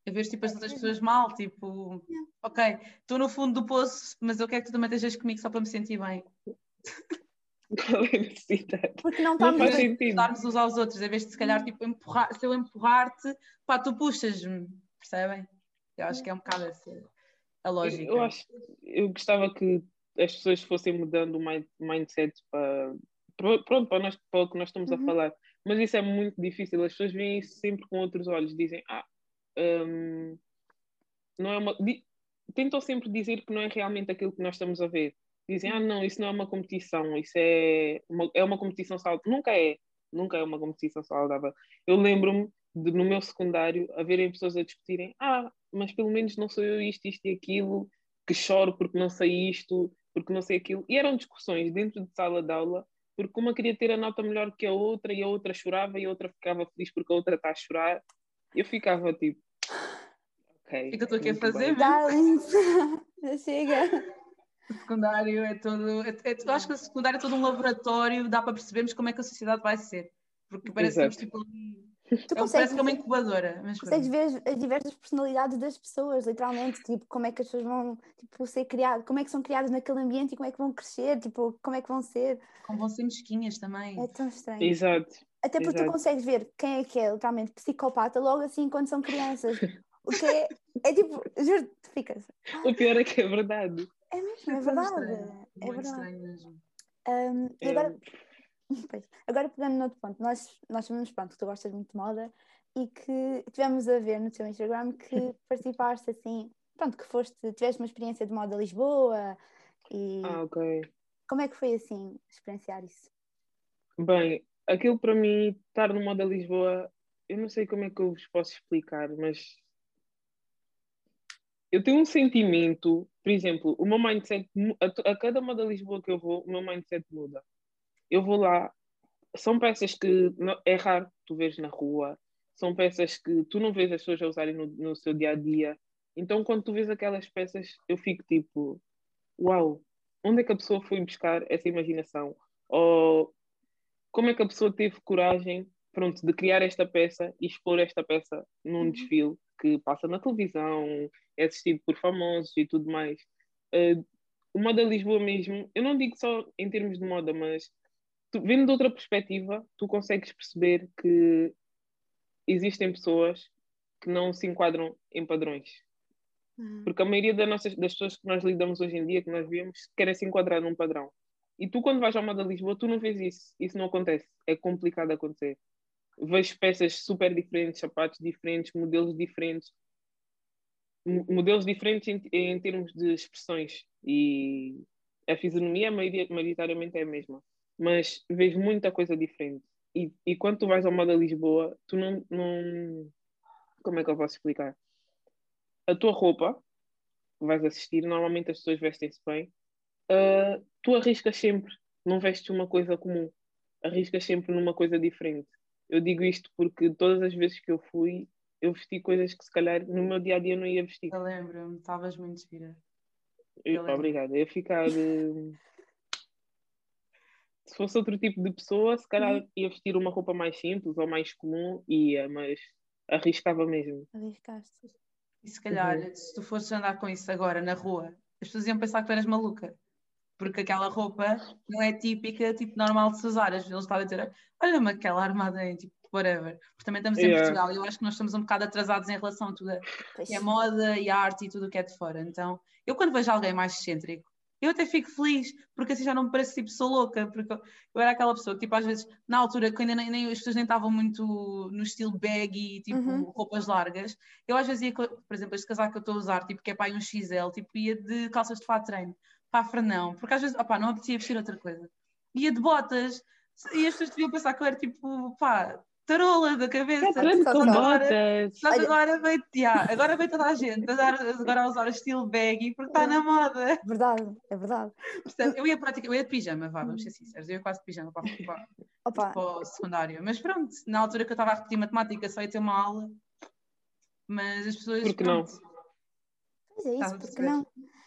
[SPEAKER 3] a ver tipo as outras pessoas mal, tipo, ok, estou no fundo do poço, mas eu quero que tu também estejas comigo só para me sentir bem. [laughs]
[SPEAKER 2] Qual é a necessidade?
[SPEAKER 3] Porque não estamos a ajudar-nos uns aos outros, em vez de se calhar tipo, empurrar, se eu empurrar-te, pá, tu puxas-me, percebem? Eu acho que é um bocado assim a lógica.
[SPEAKER 2] Eu, acho, eu gostava que as pessoas fossem mudando o mindset para, pronto, para, nós, para o que nós estamos
[SPEAKER 1] Uhum.
[SPEAKER 2] a falar. Mas isso é muito difícil, as pessoas veem isso sempre com outros olhos, dizem, ah, hum, não é uma. tentam sempre dizer que não é realmente aquilo que nós estamos a ver. Dizem, ah, não, isso não é uma competição, isso é uma, é uma competição saudável. Nunca é, nunca é uma competição saudável. Eu lembro-me de, no meu secundário, haverem pessoas a discutirem, ah, mas pelo menos não sou eu isto, isto e aquilo, que choro porque não sei isto, porque não sei aquilo. E eram discussões dentro de sala de aula, porque uma queria ter a nota melhor que a outra, e a outra chorava, e a outra ficava feliz porque a outra está a chorar. Eu ficava tipo, ok.
[SPEAKER 3] O que é que eu estou aqui a fazer, [laughs]
[SPEAKER 1] chega.
[SPEAKER 3] O secundário é todo. É, é- eu acho que o secundário é todo um laboratório, dá para percebermos como é que a sociedade vai ser. Porque parece que
[SPEAKER 2] Exato.
[SPEAKER 3] temos tipo.
[SPEAKER 1] Tu
[SPEAKER 3] É, parece
[SPEAKER 1] consegues,
[SPEAKER 3] que é uma incubadora. Mas
[SPEAKER 1] consegues
[SPEAKER 3] pronto.
[SPEAKER 1] ver as diversas personalidades das pessoas, literalmente, tipo, como é que as pessoas vão tipo, ser criadas, como é que são criadas naquele ambiente e como é que vão crescer, tipo, como é que vão ser.
[SPEAKER 3] Como vão ser mesquinhas também.
[SPEAKER 1] É tão estranho.
[SPEAKER 2] Exato.
[SPEAKER 1] Até porque tu
[SPEAKER 2] exato.
[SPEAKER 1] consegues ver quem é que é literalmente psicopata logo assim quando são crianças. O que é, é tipo, juro, tu ficas.
[SPEAKER 2] O pior é que é verdade.
[SPEAKER 1] É mesmo, é
[SPEAKER 3] tão
[SPEAKER 1] verdade.
[SPEAKER 3] estranho,
[SPEAKER 1] É
[SPEAKER 3] Muito
[SPEAKER 1] verdade.
[SPEAKER 3] estranho mesmo.
[SPEAKER 1] Um, e
[SPEAKER 2] É.
[SPEAKER 1] agora, [laughs] pois, agora pegando no outro ponto, nós, nós sabemos pronto, que tu gostas muito de moda e que tivemos a ver no teu Instagram que [laughs] participaste assim, pronto, que foste, tiveste uma experiência de moda Lisboa e
[SPEAKER 2] Ah, ok.
[SPEAKER 1] como é que foi assim experienciar isso?
[SPEAKER 2] Bem, aquilo para mim, estar no Moda Lisboa, eu não sei como é que eu vos posso explicar, mas eu tenho um sentimento, por exemplo, o meu mindset, a, a cada Moda Lisboa que eu vou, o meu mindset muda. Eu vou lá, são peças que não- é raro tu vês na rua, são peças que tu não vês as pessoas a usarem no, no seu dia a dia. Então, quando tu vês aquelas peças, eu fico tipo, uau, onde é que a pessoa foi buscar essa imaginação? Ou como é que a pessoa teve coragem, pronto, de criar esta peça e expor esta peça num
[SPEAKER 1] Uhum.
[SPEAKER 2] desfile que passa na televisão, é assistido por famosos e tudo mais. Eh, o Moda Lisboa mesmo, eu não digo só em termos de moda, mas tu, vendo de outra perspectiva, tu consegues perceber que existem pessoas que não se enquadram em padrões. Porque a maioria das, nossas, das pessoas que nós lidamos hoje em dia, que nós vemos, querem se enquadrar num padrão. E tu, quando vais ao Moda Lisboa, tu não vês isso. Isso não acontece. É complicado acontecer. Vejo peças super diferentes, sapatos diferentes, modelos diferentes. Modelos diferentes em, em termos de expressões. E a fisionomia, maioria- maioritariamente, é a mesma. Mas vejo muita coisa diferente. E, e quando tu vais ao Moda Lisboa, tu não, não... Como é que eu posso explicar? A tua roupa, vais assistir, normalmente as pessoas vestem-se bem, ah, tu arriscas sempre, não vestes uma coisa comum, arriscas sempre numa coisa diferente. Eu digo isto porque todas as vezes que eu fui, eu vesti coisas que se calhar no meu dia a dia não ia vestir.
[SPEAKER 3] Eu lembro-me, estavas muito gira.
[SPEAKER 2] Eu,
[SPEAKER 3] eu
[SPEAKER 2] obrigada. Ia ficar. eh, Se fosse outro tipo de pessoa, se calhar ia vestir uma roupa mais simples ou mais comum, ia, mas arriscava mesmo.
[SPEAKER 1] Arriscaste.
[SPEAKER 3] E se calhar,
[SPEAKER 2] Uhum.
[SPEAKER 3] se tu fosses andar com isso agora na rua, as pessoas iam pensar que tu eras maluca. Porque aquela roupa não é típica, tipo, normal de se usar. As pessoas estavam a dizer, olha-me aquela armada em, tipo, whatever. Porque também estamos em
[SPEAKER 2] Yeah.
[SPEAKER 3] Portugal e eu acho que nós estamos um bocado atrasados em relação a tudo a- que é moda e arte e tudo o que é de fora. Então, eu quando vejo alguém mais excêntrico, eu até fico feliz, porque assim já não me parece tipo sou louca, porque eu, era aquela pessoa que, tipo, às vezes, na altura, que ainda nem, nem- as pessoas nem estavam muito no estilo baggy, tipo,
[SPEAKER 1] Uhum.
[SPEAKER 3] roupas largas, eu às vezes ia, por exemplo, este casaco que eu estou a usar, tipo, que é para um XL, tipo, ia de calças de fato treino, para Fernão, porque às vezes, opá, não apetecia vestir outra coisa. Ia de botas, e as pessoas deviam pensar que eu era tipo, pá, tarola da cabeça.
[SPEAKER 2] Grande
[SPEAKER 1] só-
[SPEAKER 2] com
[SPEAKER 1] só-
[SPEAKER 2] botas!
[SPEAKER 3] Mas
[SPEAKER 1] Olha-
[SPEAKER 3] agora veio, yeah, agora veio toda a gente a dar, agora a usar o estilo baggy porque está na moda.
[SPEAKER 1] Verdade, é verdade.
[SPEAKER 3] Portanto, eu ia praticamente, eu ia de pijama, vá, vamos ser sinceros, eu ia quase de pijama para, para,
[SPEAKER 1] Opa,
[SPEAKER 3] para o secundário. Mas pronto, na altura que eu estava a repetir matemática só ia ter uma aula, mas as pessoas.
[SPEAKER 2] Por que não?
[SPEAKER 3] pronto,
[SPEAKER 1] Pois é isso, porque não?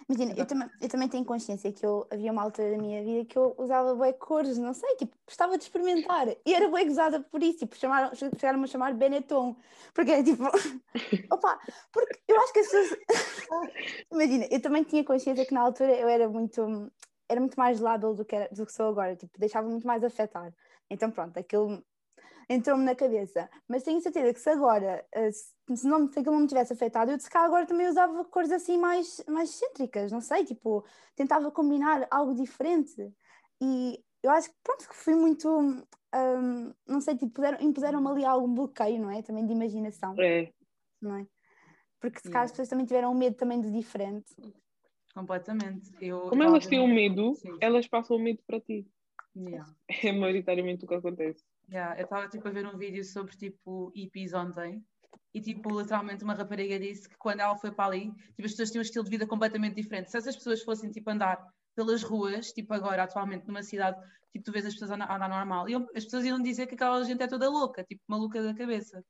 [SPEAKER 1] Imagina, eu também, eu também tenho consciência que eu havia uma altura da minha vida que eu usava bué cores, não sei, tipo, gostava de experimentar. E era bué gozada por isso, tipo, chamaram, chegaram-me a chamar Benetton. Porque é tipo, [laughs] opa, porque eu acho que as pessoas. [laughs] Imagina, eu também tinha consciência que na altura eu era muito, era muito mais lábil do que, era- do que sou agora, tipo, deixava muito mais afetar. Então pronto, aquilo entrou-me na cabeça. Mas tenho certeza que se agora, eh, se, não, se aquilo não me tivesse afetado, eu se calhar agora também usava cores assim mais, mais excêntricas, não sei, tipo, tentava combinar algo diferente. E eu acho que pronto, que fui muito, um, não sei, tipo, impuseram-me ali algum bloqueio, não é? Também de imaginação.
[SPEAKER 2] É.
[SPEAKER 1] Não é? Porque se calhar as pessoas também tiveram medo também do diferente.
[SPEAKER 3] Completamente. Eu,
[SPEAKER 2] Como elas têm
[SPEAKER 3] vendo-
[SPEAKER 2] medo,
[SPEAKER 3] Sim.
[SPEAKER 2] elas passam o medo para ti.
[SPEAKER 3] Yeah. [laughs]
[SPEAKER 2] É maioritariamente o que acontece.
[SPEAKER 3] Yeah, eu estava tipo a ver um vídeo sobre tipo hippies ontem e tipo literalmente uma rapariga disse que quando ela foi para ali, tipo as pessoas tinham um estilo de vida completamente diferente. Se essas pessoas fossem tipo andar pelas ruas, tipo agora atualmente numa cidade, tipo tu vês as pessoas a andar, andar normal, iam- as pessoas iam dizer que aquela gente é toda louca, tipo maluca da cabeça.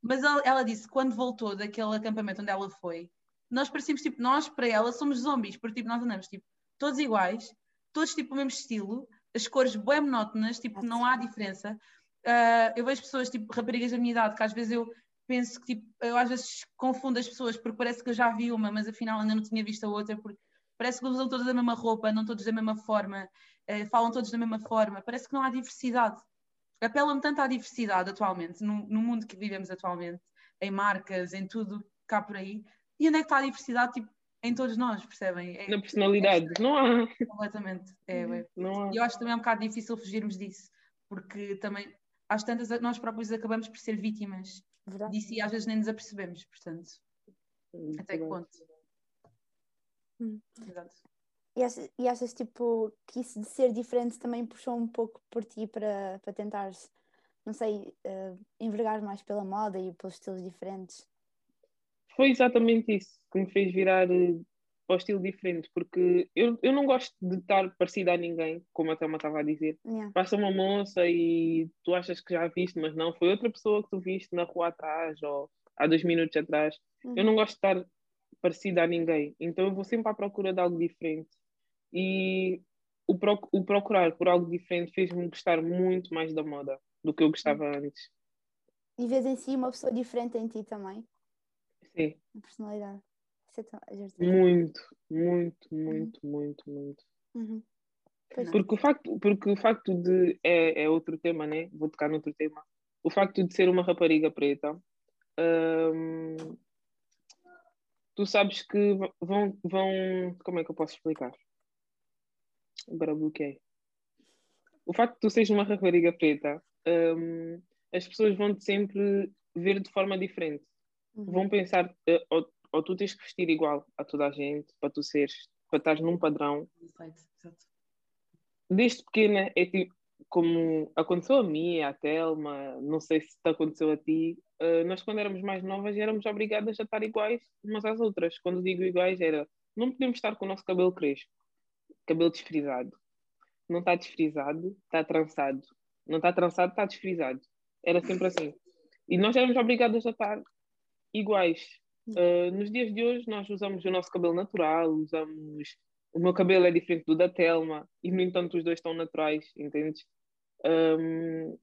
[SPEAKER 3] Mas ela, ela disse que quando voltou daquele acampamento onde ela foi, nós parecíamos tipo, nós para ela somos zombies, porque tipo nós andamos tipo todos iguais, todos tipo o mesmo estilo, as cores bem monótonas, tipo não há diferença. Ah, eu vejo pessoas, tipo, raparigas da minha idade, que às vezes eu penso que, tipo, eu às vezes confundo as pessoas porque parece que eu já vi uma, mas afinal ainda não tinha visto a outra, porque parece que usam todas a mesma roupa, andam todos da mesma forma, eh, falam todos da mesma forma, parece que não há diversidade. Apela-me tanto à diversidade atualmente, no, no mundo que vivemos atualmente, em marcas, em tudo cá por aí. E onde é que está a diversidade, tipo, em todos nós, percebem? É,
[SPEAKER 2] Na personalidade, não há.
[SPEAKER 3] completamente. É, é,
[SPEAKER 2] Não há.
[SPEAKER 3] e eu acho também é um bocado difícil fugirmos disso, porque também, às tantas, nós próprios acabamos por ser vítimas
[SPEAKER 1] Verdade?
[SPEAKER 3] disso e às vezes nem nos apercebemos, portanto, até que ponto?
[SPEAKER 1] Hum.
[SPEAKER 3] Exato.
[SPEAKER 1] E achas, e achas, tipo, que isso de ser diferente também puxou um pouco por ti para, para tentares, não sei, eh, envergar mais pela moda e pelos estilos diferentes?
[SPEAKER 2] Foi exatamente isso que me fez virar eh, para o estilo diferente, porque eu, eu não gosto de estar parecida a ninguém, como a Thelma estava a dizer.
[SPEAKER 1] Yeah.
[SPEAKER 2] Passa uma moça e tu achas que já viste, mas não, foi outra pessoa que tu viste na rua atrás ou há dois minutos atrás. Eu
[SPEAKER 1] Uhum.
[SPEAKER 2] não gosto de estar parecida a ninguém, então eu vou sempre à procura de algo diferente. E o, proc- o procurar por algo diferente fez-me gostar muito mais da moda do que eu gostava antes.
[SPEAKER 1] E vês em si uma pessoa diferente em ti também,
[SPEAKER 2] Sim,
[SPEAKER 1] a personalidade. É tão...
[SPEAKER 2] muito, muito, muito, muito, muito.
[SPEAKER 1] Uhum.
[SPEAKER 2] Porque o facto, porque o facto de. É, é outro tema, né? Vou tocar noutro tema. O facto de ser uma rapariga preta, hum, tu sabes que vão, vão. Como é que eu posso explicar? Agora bloqueei. O facto de tu seres uma rapariga preta, hum, as pessoas vão-te sempre ver de forma diferente.
[SPEAKER 1] Uhum.
[SPEAKER 2] Vão pensar, eh, ou, ou tu tens que vestir igual a toda a gente, para tu seres, para estares num padrão, desde pequena é tipo como aconteceu a mim, à Telma, não sei se te aconteceu a ti, eh, nós quando éramos mais novas éramos obrigadas a estar iguais umas às outras. Quando digo iguais era, não podemos estar com o nosso cabelo crespo, cabelo desfrisado. Não está desfrisado, está trançado. Não está trançado, está desfrisado. Era sempre assim. E nós éramos obrigadas a estar iguais. Eh, nos dias de hoje nós usamos o nosso cabelo natural, usamos o meu cabelo é diferente do da Telma e no entanto os dois estão naturais, entendes? Hum,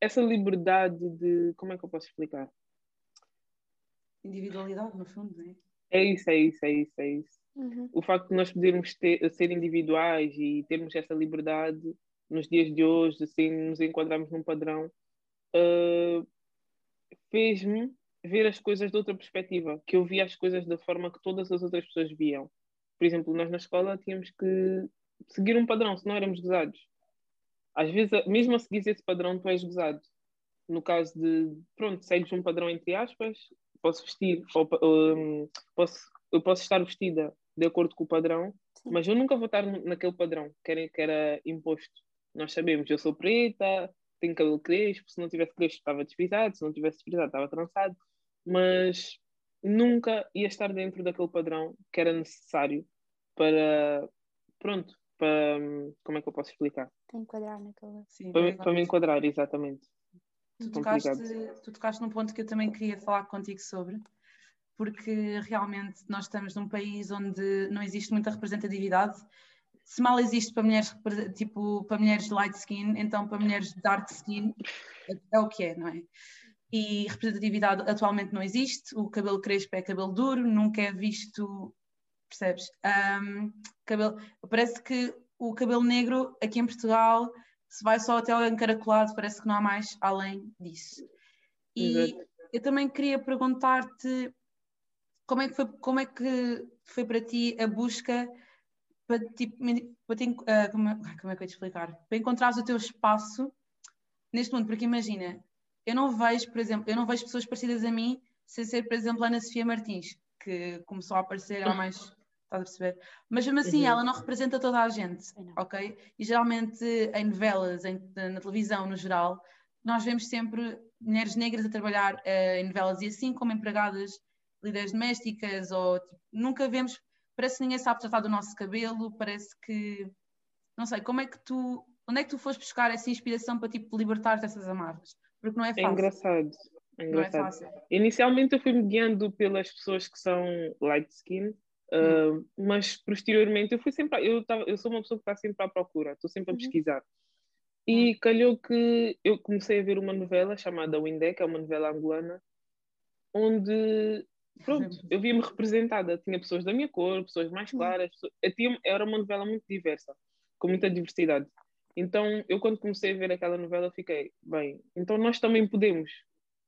[SPEAKER 2] essa liberdade de como é que eu posso explicar?
[SPEAKER 3] Individualidade, no fundo, não é?
[SPEAKER 2] É isso, é isso, é isso, é isso.
[SPEAKER 1] Uhum.
[SPEAKER 2] O facto de nós podermos ter, ser individuais e termos essa liberdade nos dias de hoje, assim, nos enquadrarmos num padrão, uh, fez-me ver as coisas de outra perspectiva, que eu via as coisas da forma que todas as outras pessoas viam. Por exemplo, nós na escola tínhamos que seguir um padrão, senão éramos gozados. Às vezes, mesmo a seguir esse padrão, tu és gozado. No caso de, pronto, segues um padrão entre aspas, posso vestir, ou, um, posso, eu posso estar vestida de acordo com o padrão,
[SPEAKER 1] Sim.
[SPEAKER 2] mas eu nunca vou estar naquele padrão que era, que era imposto. Nós sabemos, eu sou preta, tenho cabelo crespo, se não tivesse crespo estava desfrisado, se não tivesse desfrisado estava trançado, mas nunca ia estar dentro daquele padrão que era necessário para, pronto, para, como é que eu posso explicar?
[SPEAKER 1] Para enquadrar naquela.
[SPEAKER 3] Sim,
[SPEAKER 2] Para, para me enquadrar, exatamente.
[SPEAKER 3] Tu tocaste, tu tocaste num ponto que eu também queria falar contigo sobre, porque realmente nós estamos num país onde não existe muita representatividade. Se mal existe para mulheres, tipo, para mulheres light skin, então para mulheres dark skin é o que é, não é? E representatividade atualmente não existe, o cabelo crespo é cabelo duro, nunca é visto, percebes? Ahm, cabelo, parece que o cabelo negro aqui em Portugal se vai só até ao encaracolado, parece que não há mais além disso. E
[SPEAKER 2] Exato.
[SPEAKER 3] eu também queria perguntar-te como é que foi, como é que foi para ti a busca para, tipo, para te, uh, como, é, como é que eu ia te explicar? Para encontrares o teu espaço neste mundo, porque imagina, eu não vejo, por exemplo, eu não vejo pessoas parecidas a mim sem ser, por exemplo, a Ana Sofia Martins, que começou a aparecer há mais. Estás a perceber? Mas mesmo assim, uhum. ela não representa toda a gente, ok? E geralmente em novelas, em, na televisão no geral, nós vemos sempre mulheres negras a trabalhar uh, em novelas e assim como empregadas, líderes domésticas, ou tipo, nunca vemos, parece que ninguém sabe tratar do nosso cabelo, parece que. Não sei, como é que tu. Onde é que tu foste buscar essa inspiração para tipo, libertar dessas amarras? Porque não é, é fácil.
[SPEAKER 2] É engraçado. É engraçado. É Inicialmente eu fui-me guiando pelas pessoas que são light skin, uh, mas posteriormente eu fui sempre. Eu, tava, eu sou uma pessoa que está sempre à procura, estou sempre a uhum. pesquisar. E uhum. calhou que eu comecei a ver uma novela chamada Windé, que é uma novela angolana, onde pronto, [laughs] eu via-me representada. Tinha pessoas da minha cor, pessoas mais uhum. claras. Pessoas... Tinha, era uma novela muito diversa, com muita diversidade. Então, eu quando comecei a ver aquela novela, fiquei, bem, então nós também podemos.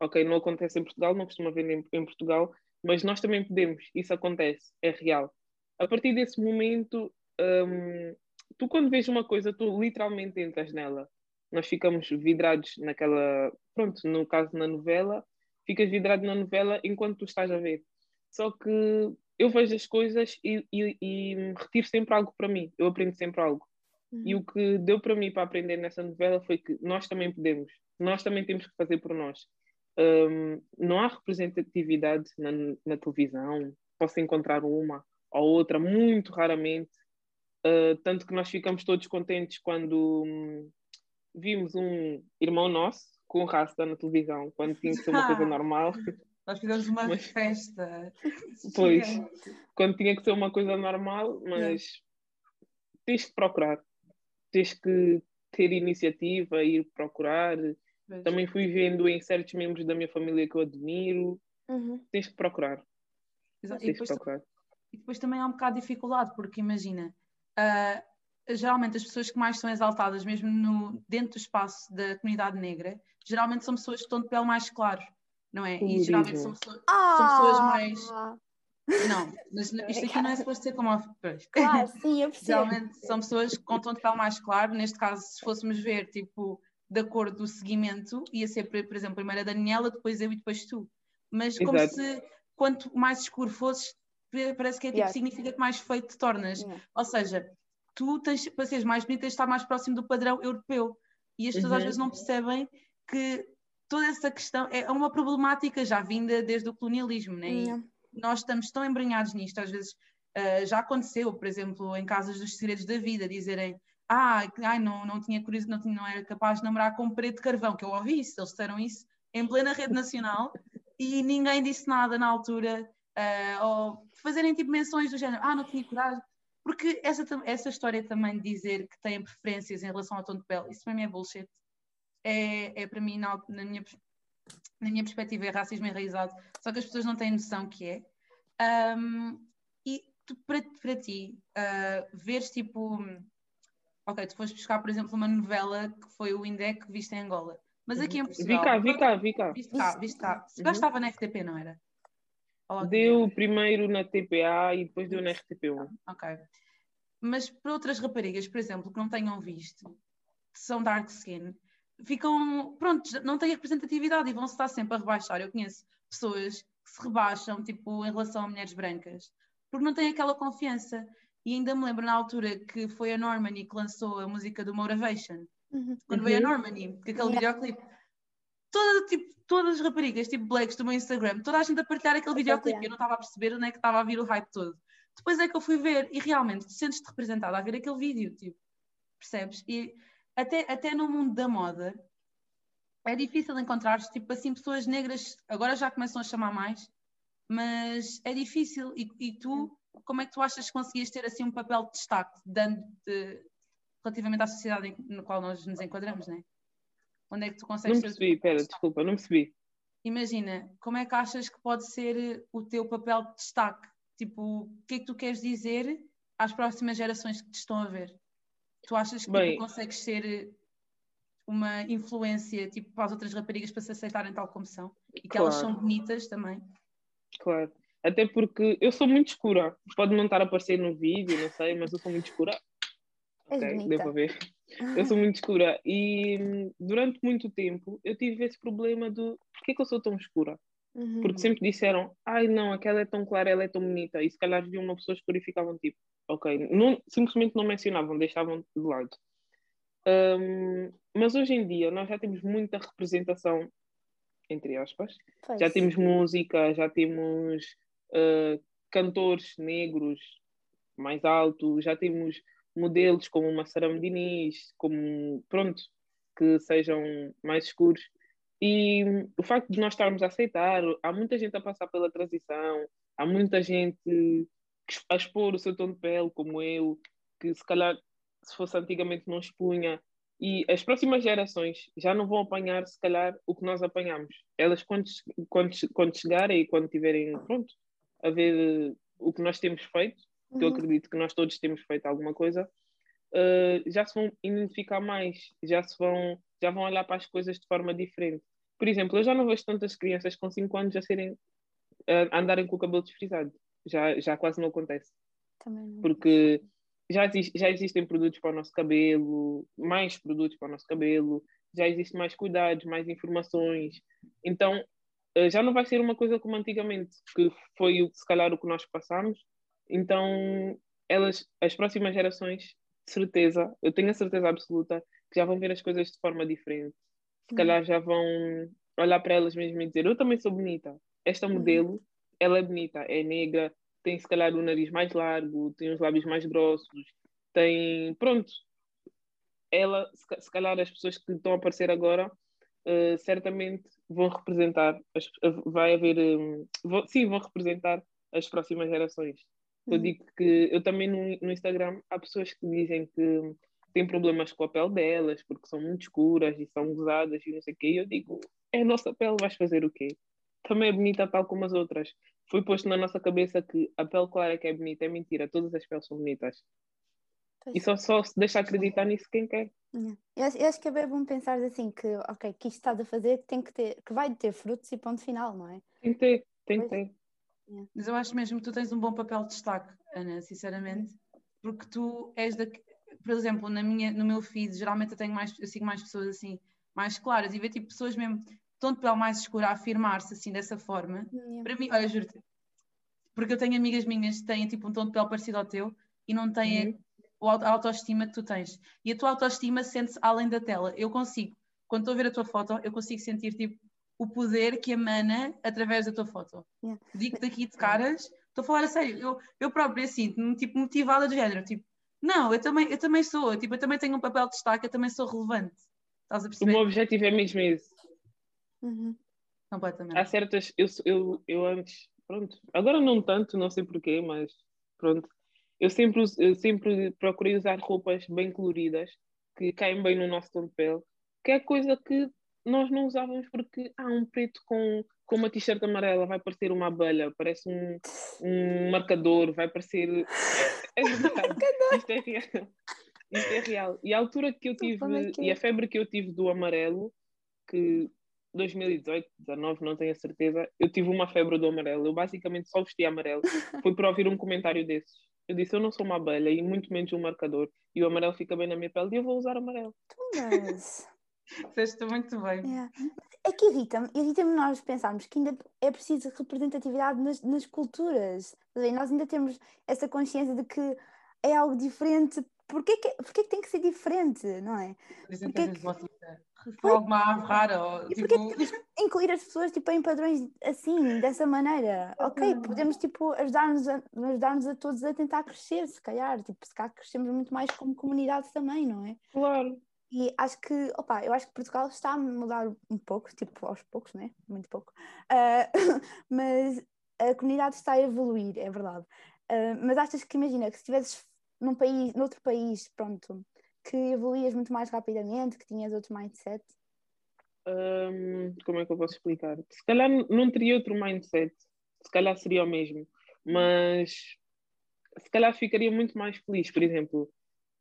[SPEAKER 2] Ok, não acontece em Portugal, não costuma ver em, em Portugal, mas nós também podemos. Isso acontece, é real. A partir desse momento, hum, tu quando vês uma coisa, tu literalmente entras nela. Nós ficamos vidrados naquela, pronto, no caso na novela, ficas vidrado na novela enquanto tu estás a ver. Só que eu vejo as coisas e, e, e retiro sempre algo para mim, eu aprendo sempre algo. Uhum. E o que deu para mim para aprender nessa novela foi que nós também podemos, nós também temos que fazer por nós. Um, não há representatividade na, na, televisão, posso encontrar uma ou outra, muito raramente, uh, tanto que nós ficamos todos contentes quando um, vimos um irmão nosso com raça na televisão, quando tinha que ser uma coisa [laughs] normal.
[SPEAKER 3] Nós fizemos uma mas, festa. [laughs]
[SPEAKER 2] Pois, quando tinha que ser uma coisa normal, mas tens que procurar tens que ter iniciativa, ir procurar. Mas... Também fui vendo em certos membros da minha família que eu admiro. Uhum. Tens que procurar.
[SPEAKER 3] Exato. Tens e, depois, procurar. e depois também há um bocado de dificuldade, porque imagina, uh, geralmente as pessoas que mais são exaltadas, mesmo no, dentro do espaço da comunidade negra, geralmente são pessoas que estão de pele mais claro, não é? E geralmente são, pessoas, ah! são pessoas mais não, mas [laughs] isto aqui não é suposto ser como
[SPEAKER 1] pois. Claro, sim, eu percebo.
[SPEAKER 3] Geralmente são pessoas com tom de pele mais claro, neste caso, se fôssemos ver, tipo, da cor do seguimento, ia ser, por exemplo, primeiro a Daniela, depois eu e depois tu. Mas como Exato. se quanto mais escuro fosses, parece que é tipo, yeah. significa que mais feito te tornas. Yeah. Ou seja, tu tens, para seres mais bonita, estar mais próximo do padrão europeu. E as pessoas uhum. às vezes não percebem que toda essa questão é uma problemática já vinda desde o colonialismo, né? Yeah nós estamos tão embranhados nisto, às vezes uh, já aconteceu, por exemplo, em casas dos segredos da vida, dizerem ah, ai, não, não tinha curiosidade, não, não era capaz de namorar com parede de carvão, que eu ouvi isso, eles disseram isso em plena rede nacional e ninguém disse nada na altura, uh, ou fazerem tipo menções do género, ah, não tinha coragem, porque essa, essa história também de dizer que têm preferências em relação ao tom de pele, isso para mim é bullshit. É, é para mim, na, na minha na minha perspectiva, é racismo enraizado, só que as pessoas não têm noção que é. Um, e tu, para, para ti, uh, veres tipo. Ok, tu foste buscar, por exemplo, uma novela que foi o Indec que viste em Angola. Mas aqui em Portugal.
[SPEAKER 2] Vi cá, vi cá, vi cá.
[SPEAKER 3] Viste cá, viste cá. Se uhum. estava na RTP, não era?
[SPEAKER 2] Deu primeiro na TPA e depois deu na RTP1.
[SPEAKER 3] Ok. Mas para outras raparigas, por exemplo, que não tenham visto, que são dark skin, ficam, pronto, não têm representatividade e vão-se estar sempre a rebaixar. Eu conheço pessoas que se rebaixam, tipo, em relação a mulheres brancas, porque não têm aquela confiança. E ainda me lembro na altura que foi a Normani que lançou a música do Motivation. Uhum. Quando veio a. Normani, que aquele yeah. videoclipe. Toda, tipo, todas as raparigas, tipo blacks do meu Instagram, toda a gente a partilhar aquele videoclipe. Eu não estava a perceber onde é que estava a vir o hype todo. Depois é que eu fui ver e realmente sentes-te representada a ver aquele vídeo, tipo, percebes? E até, até no mundo da moda, é difícil encontrar tipo assim pessoas negras, agora já começam a chamar mais, mas é difícil. E, e tu, como é que tu achas que conseguias ter assim um papel de destaque dando de, relativamente à sociedade na qual nós nos enquadramos, né? Onde é que tu consegues
[SPEAKER 2] Não percebi, pera, desculpa, não percebi.
[SPEAKER 3] Imagina, como é que achas que pode ser o teu papel de destaque? Tipo, o que é que tu queres dizer às próximas gerações que te estão a ver? Tu achas que Bem, tu consegues ser eh, uma influência tipo, para as outras raparigas para se aceitarem tal como são? E que claro. elas são bonitas também?
[SPEAKER 2] Claro. Até porque eu sou muito escura. Pode não estar a aparecer no vídeo, não sei, mas eu sou muito escura.
[SPEAKER 1] És
[SPEAKER 2] Ok,
[SPEAKER 1] bonita.
[SPEAKER 2] deu para ver. Eu sou muito escura. E hum, durante muito tempo eu tive esse problema do porquê que eu sou tão escura?
[SPEAKER 1] Uhum.
[SPEAKER 2] Porque sempre disseram, ai não, aquela é tão clara, ela é tão bonita. E se calhar viam uma pessoa escura e ficavam tipo, ok. Não, simplesmente não mencionavam, deixavam de lado. Hum, mas hoje em dia nós já temos muita representação, entre aspas.
[SPEAKER 1] Pois.
[SPEAKER 2] Já temos música, já temos uh, cantores negros mais altos, já temos modelos como uma Sara Diniz, como, pronto, que sejam mais escuros. E o facto de nós estarmos a aceitar, há muita gente a passar pela transição, há muita gente a expor o seu tom de pele, como eu, que se calhar, se fosse antigamente, não expunha. E as próximas gerações já não vão apanhar, se calhar, o que nós apanhamos. Elas, quando, quando, quando chegarem e quando tiverem, pronto, a ver o que nós temos feito, que eu
[SPEAKER 1] Uhum.
[SPEAKER 2] acredito que nós todos temos feito alguma coisa, uh, já se vão identificar mais, já se vão, já vão olhar para as coisas de forma diferente. Por exemplo, eu já não vejo tantas crianças com 5 anos a serem a andarem com o cabelo desfrisado. Já, já quase não acontece.
[SPEAKER 1] Não.
[SPEAKER 2] Porque já, existe, já existem produtos para o nosso cabelo, mais produtos para o nosso cabelo, já existem mais cuidados, mais informações. Então, eh, já não vai ser uma coisa como antigamente, que foi se calhar o que nós passamos. Então, elas, as próximas gerações, de certeza, eu tenho a certeza absoluta que já vão ver as coisas de forma diferente. Se
[SPEAKER 1] Uhum.
[SPEAKER 2] calhar já vão olhar para elas mesmas e dizer: Eu também sou bonita. Esta
[SPEAKER 1] Uhum.
[SPEAKER 2] modelo, ela é bonita, é negra, tem se calhar o nariz mais largo, tem os lábios mais grossos, tem. Pronto. Ela, se ca- se calhar as pessoas que estão a aparecer agora, eh, certamente vão representar, as- vai haver. hum, vão- sim, vão representar as próximas gerações. Eu
[SPEAKER 1] Uhum.
[SPEAKER 2] digo que eu também no, no Instagram há pessoas que dizem que têm problemas com a pele delas porque são muito escuras e são gozadas e não sei o quê. E eu digo, é a nossa pele, vais fazer o quê? Também é bonita tal como as outras. Foi posto na nossa cabeça que a pele clara é que é bonita, é mentira, todas as peles são bonitas.
[SPEAKER 1] Pois.
[SPEAKER 2] E só, só se deixa acreditar nisso quem quer.
[SPEAKER 1] Yeah. Eu, acho, eu acho que é bem bom pensar assim que, ok, que isto estás a fazer tem que ter, que vai ter frutos e ponto final, não é?
[SPEAKER 2] Tem que ter, tem que ter.
[SPEAKER 3] Mas eu acho mesmo que tu tens um bom papel de destaque, Ana, sinceramente, porque tu és da. Por exemplo, na minha, no meu feed, geralmente eu tenho mais, eu sigo mais pessoas assim, mais claras, e ver tipo pessoas mesmo, tom de pele mais escura a afirmar-se assim dessa forma.
[SPEAKER 1] Yeah.
[SPEAKER 3] Para mim, olha, juro-te, porque eu tenho amigas minhas que têm tipo um tom de pele parecido ao teu e não têm
[SPEAKER 2] Uhum.
[SPEAKER 3] o auto- a autoestima que tu tens. E a tua autoestima sente-se além da tela. Eu consigo, quando estou a ver a tua foto, eu consigo sentir tipo o poder que emana através da tua foto.
[SPEAKER 1] Yeah.
[SPEAKER 3] Digo daqui de caras, estou a falar a sério, eu, eu própria sinto-me tipo motivada do género, tipo, não, eu também, eu também sou, tipo, eu também tenho um papel de destaque, eu também sou relevante. Estás a
[SPEAKER 2] O
[SPEAKER 3] perceber?
[SPEAKER 2] meu objetivo é mesmo esse.
[SPEAKER 1] Uhum.
[SPEAKER 3] Completamente.
[SPEAKER 2] Há certas. Eu, eu, eu antes. Pronto. Agora não tanto, não sei porquê, mas pronto. Eu sempre, eu sempre procurei usar roupas bem coloridas, que caem bem no nosso tom de pele, que é coisa que nós não usávamos porque há um preto com, com uma t-shirt amarela, vai parecer uma abelha, parece um, um marcador, vai parecer. É, é [laughs] verdade. Isto é real. Isto é real. E a altura que eu tive,
[SPEAKER 1] é é?
[SPEAKER 2] e a febre que eu tive do amarelo, que 2018, 19, não tenho a certeza, eu tive uma febre do amarelo. Eu basicamente só vesti amarelo. [laughs] Foi por ouvir um comentário desses. Eu disse, eu não sou uma abelha e muito menos um marcador. E o amarelo fica bem na minha pele e eu vou usar amarelo.
[SPEAKER 1] Mas, [laughs]
[SPEAKER 3] Disseste muito bem.
[SPEAKER 1] yeah. É que irrita-me, irrita-me nós pensarmos que ainda é preciso representatividade nas, nas culturas. Nós ainda temos essa consciência de que é algo diferente. Porquê que, porquê que tem que ser diferente, não é?
[SPEAKER 3] Por exemplo, Foi alguma ave rara
[SPEAKER 1] E
[SPEAKER 3] tipo.
[SPEAKER 1] porquê que incluir as pessoas tipo, em padrões assim, dessa maneira? Ok, podemos tipo, ajudar-nos a, ajudar a todos a tentar crescer, se calhar. Tipo, se calhar crescemos muito mais como comunidade também, não é?
[SPEAKER 2] Claro.
[SPEAKER 1] E acho que, opa, eu acho que Portugal está a mudar um pouco, tipo, aos poucos, né? Muito pouco. Ah, [laughs] mas a comunidade está a evoluir, é verdade. Ah, mas achas que, imagina, que se estivesses num país, noutro país, pronto, que evoluías muito mais rapidamente, que tinhas outro mindset?
[SPEAKER 2] Hum, como é que eu posso explicar? Se calhar não teria outro mindset, se calhar seria o mesmo, mas se calhar ficaria muito mais feliz. Por exemplo,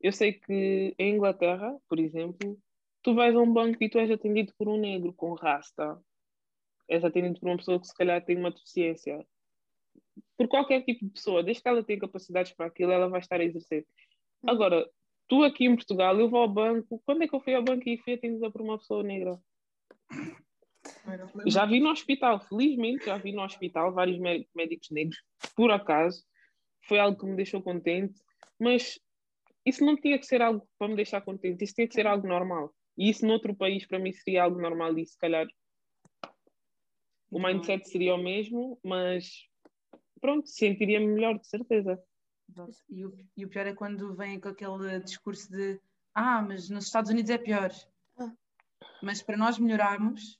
[SPEAKER 2] eu sei que em Inglaterra, por exemplo, tu vais a um banco e tu és atendido por um negro com rasta, és atendido por uma pessoa que se calhar tem uma deficiência. por qualquer tipo de pessoa, desde que ela tenha capacidades para aquilo, ela vai estar a exercer. Agora, tu aqui em Portugal, eu vou ao banco, quando é que eu fui ao banco e fui atendida por uma pessoa negra? Já vi no hospital, felizmente já vi no hospital vários médicos negros, por acaso, foi algo que me deixou contente, mas isso não tinha que ser algo para me deixar contente, isso tinha que ser algo normal. E isso noutro país para mim seria algo normal e se calhar o mindset seria o mesmo, mas pronto, sentiria-me melhor, de certeza.
[SPEAKER 3] E o, e o pior é quando vem com aquele discurso de ah, mas nos Estados Unidos é pior. Ah. Mas para nós melhorarmos,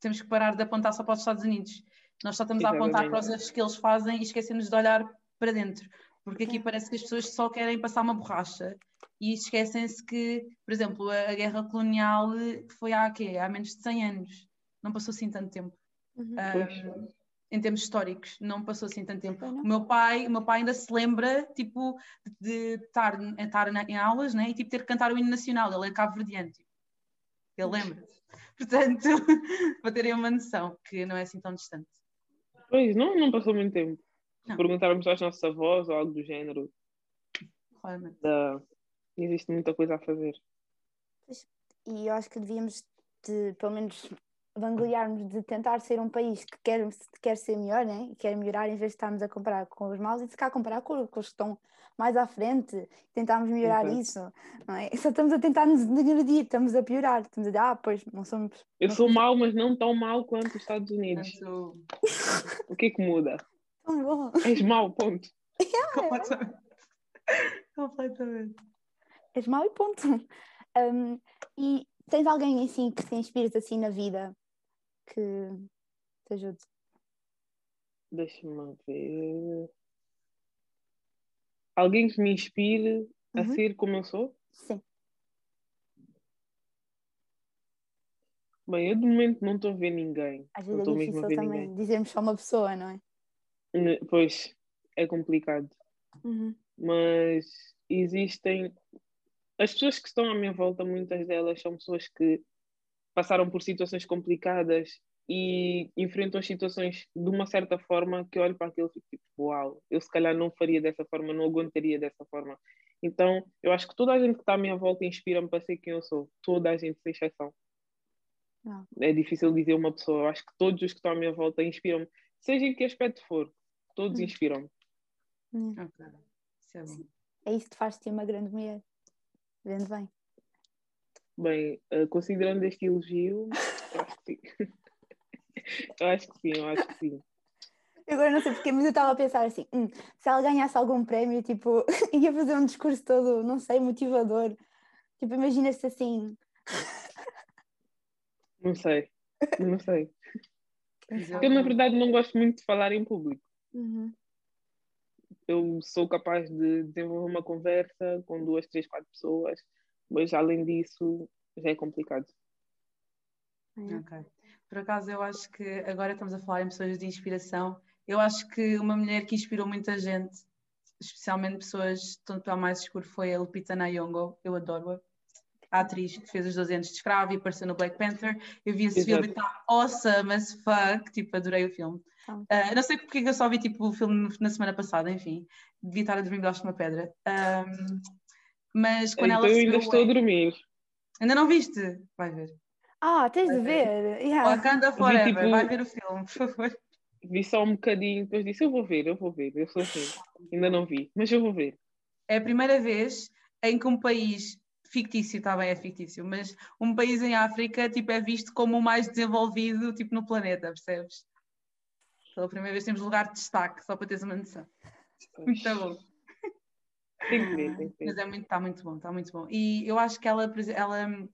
[SPEAKER 3] temos que parar de apontar só para os Estados Unidos. Nós só estamos Exatamente. a apontar para os erros que eles fazem e esquecemos de olhar para dentro. Porque aqui parece que as pessoas só querem passar uma borracha e esquecem-se que, por exemplo, a, a, guerra colonial foi há, quê? há menos de 100 anos. Não passou assim tanto tempo. Uhum. Um, em termos históricos, não passou assim tanto tempo. O meu pai, o meu pai ainda se lembra, tipo, de estar, estar em aulas, né? E tipo, ter que cantar o hino nacional. Ele é cabo-verdiano, tipo. Ele lembra. [laughs] Portanto, [laughs] para terem uma noção, que não é assim tão distante.
[SPEAKER 2] Pois, não, não passou muito tempo. Não. Perguntarmos às nossas avós ou algo do género. Claramente. Uh, existe muita coisa a fazer.
[SPEAKER 1] E eu acho que devíamos, de, pelo menos, vangloriarmos de tentar ser um país que quer, quer ser melhor, né? E quer melhorar, em vez de estarmos a comparar com os maus e de ficar a comparar com, com os que estão mais à frente, tentarmos melhorar isso, não é? Só estamos a tentar nos degredir, estamos a piorar, estamos a dizer, ah, pois, não somos.
[SPEAKER 2] Eu não sou somos... mau, mas não tão mau quanto os Estados Unidos. Sou... o que é que muda? [laughs]
[SPEAKER 1] Tão bom.
[SPEAKER 2] És mau, ponto.
[SPEAKER 3] Yeah, [laughs] Completamente. Completamente.
[SPEAKER 1] És mau e ponto. Um, e tens alguém assim que te inspiras assim na vida que te ajude?
[SPEAKER 2] Deixa-me ver. Alguém que me inspire a uhum. ser como eu sou?
[SPEAKER 1] Sim.
[SPEAKER 2] Bem, eu de momento não estou a ver ninguém.
[SPEAKER 1] Às vezes é difícil também ninguém. dizermos só uma pessoa, não é?
[SPEAKER 2] Pois, é complicado.
[SPEAKER 1] Uhum.
[SPEAKER 2] Mas existem. As pessoas que estão à minha volta, muitas delas são pessoas que passaram por situações complicadas e enfrentam as situações de uma certa forma que eu olho para aquilo e fico tipo, uau, eu se calhar não faria dessa forma, não aguentaria dessa forma. Então, eu acho que toda a gente que está à minha volta inspira-me para ser quem eu sou. Toda a gente, sem exceção. Não. É difícil dizer uma pessoa. Eu acho que todos os que estão à minha volta inspiram-me. Seja em que aspecto for, todos hum. inspiram-me.
[SPEAKER 1] Hum. Okay. Isso é, bom. é isso que faz te uma grande mulher. Vendo bem.
[SPEAKER 2] Bem, uh, considerando este elogio, [laughs] eu acho que sim. eu acho que sim, eu acho que sim.
[SPEAKER 1] Agora não sei porque, mas eu estava a pensar assim: hum, se ela ganhasse algum prémio, tipo, [laughs] ia fazer um discurso todo, não sei, motivador. Tipo, imagina-se assim.
[SPEAKER 2] Não sei, não sei. [laughs] Eu, na verdade, não gosto muito de falar em público.
[SPEAKER 1] Uhum.
[SPEAKER 2] Eu sou capaz de desenvolver uma conversa com duas, três, quatro pessoas mas além disso já é complicado.
[SPEAKER 3] Ok. Por acaso eu acho que agora estamos a falar em pessoas de inspiração. Eu acho que uma mulher que inspirou muita gente, especialmente pessoas tanto pelo mais escuro, foi a Lupita Nyong'o. Eu adoro-a. A atriz que fez os 12 anos de escravo e apareceu no Black Panther. Eu vi esse Exato. filme e está awesome as fuck. Tipo, adorei o filme. Uh, não sei porque eu só vi tipo, o filme na semana passada, enfim. Devia estar a dormir debaixo de uma pedra. Um, mas quando
[SPEAKER 2] então
[SPEAKER 3] ela
[SPEAKER 2] eu ainda estou a dormir.
[SPEAKER 3] Ainda não viste? Vai ver.
[SPEAKER 1] Ah, tens de ver. Yeah.
[SPEAKER 3] Wakanda Forever, tipo, vai ver o filme, por favor.
[SPEAKER 2] Vi só um bocadinho, depois disse: Eu vou ver, eu vou ver. Eu sou assim, ainda não vi, mas eu vou ver.
[SPEAKER 3] É a primeira vez em que um país fictício, está bem, é fictício, mas um país em África tipo, é visto como o mais desenvolvido tipo, no planeta, percebes? Pela primeira vez temos lugar de destaque, só para teres uma noção. Muito bom.
[SPEAKER 2] Tem que ver, tem que ver.
[SPEAKER 3] Mas é muito, está muito bom, está muito bom. E eu acho que ela, ela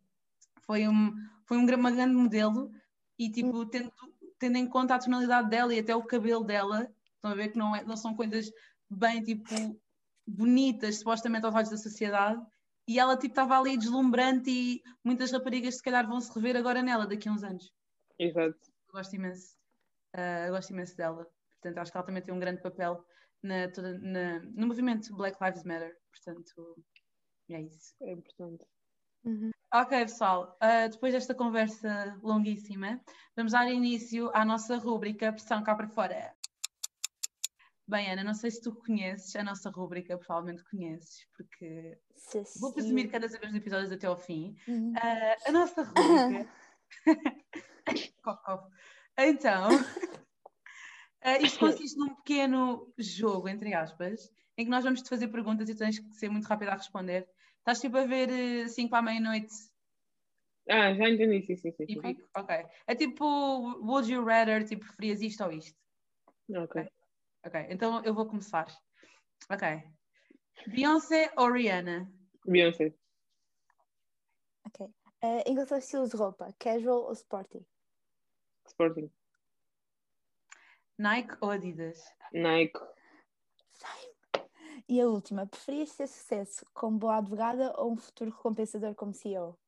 [SPEAKER 3] foi, um, foi um, uma grande modelo e tipo, tendo, tendo em conta a tonalidade dela e até o cabelo dela, estão a ver que não, é, não são coisas bem tipo bonitas, supostamente aos olhos da sociedade, e ela tipo estava ali deslumbrante e muitas raparigas se calhar vão se rever agora nela daqui a uns anos.
[SPEAKER 2] Exato.
[SPEAKER 3] Eu gosto imenso, uh, gosto imenso dela. Portanto, acho que ela também tem um grande papel na, toda, na, no movimento Black Lives Matter. Portanto, é isso.
[SPEAKER 2] É importante.
[SPEAKER 1] Uhum.
[SPEAKER 3] Ok, pessoal, uh, depois desta conversa longuíssima, vamos dar início à nossa rúbrica Pressão cá para fora. Bem, Ana, não sei se tu conheces a nossa rúbrica, provavelmente conheces, porque
[SPEAKER 1] Se-
[SPEAKER 3] vou presumir cada vez nos episódios até ao fim.
[SPEAKER 1] Uhum.
[SPEAKER 3] Ah, a nossa rúbrica. [laughs] [laughs] Então, [laughs] ah, isto consiste num pequeno jogo, entre aspas, em que nós vamos te fazer perguntas e tens que ser muito rápido a responder. Estás tipo a ver 5 para a meia-noite
[SPEAKER 2] Ah, já entendi, sim, sim, sim.
[SPEAKER 3] e
[SPEAKER 2] sim.
[SPEAKER 3] Ok. É tipo, would you rather, tipo, preferias isto ou isto?
[SPEAKER 2] Ok.
[SPEAKER 3] Ok, então eu vou começar. Ok. Beyoncé ou Rihanna?
[SPEAKER 2] Beyoncé.
[SPEAKER 1] Ok. Eh, em relação a estilos de roupa, casual ou sporty?
[SPEAKER 2] Sporting.
[SPEAKER 3] Nike ou Adidas?
[SPEAKER 2] Nike.
[SPEAKER 1] E a última, preferias ter sucesso como boa advogada ou um futuro recompensador como CEO?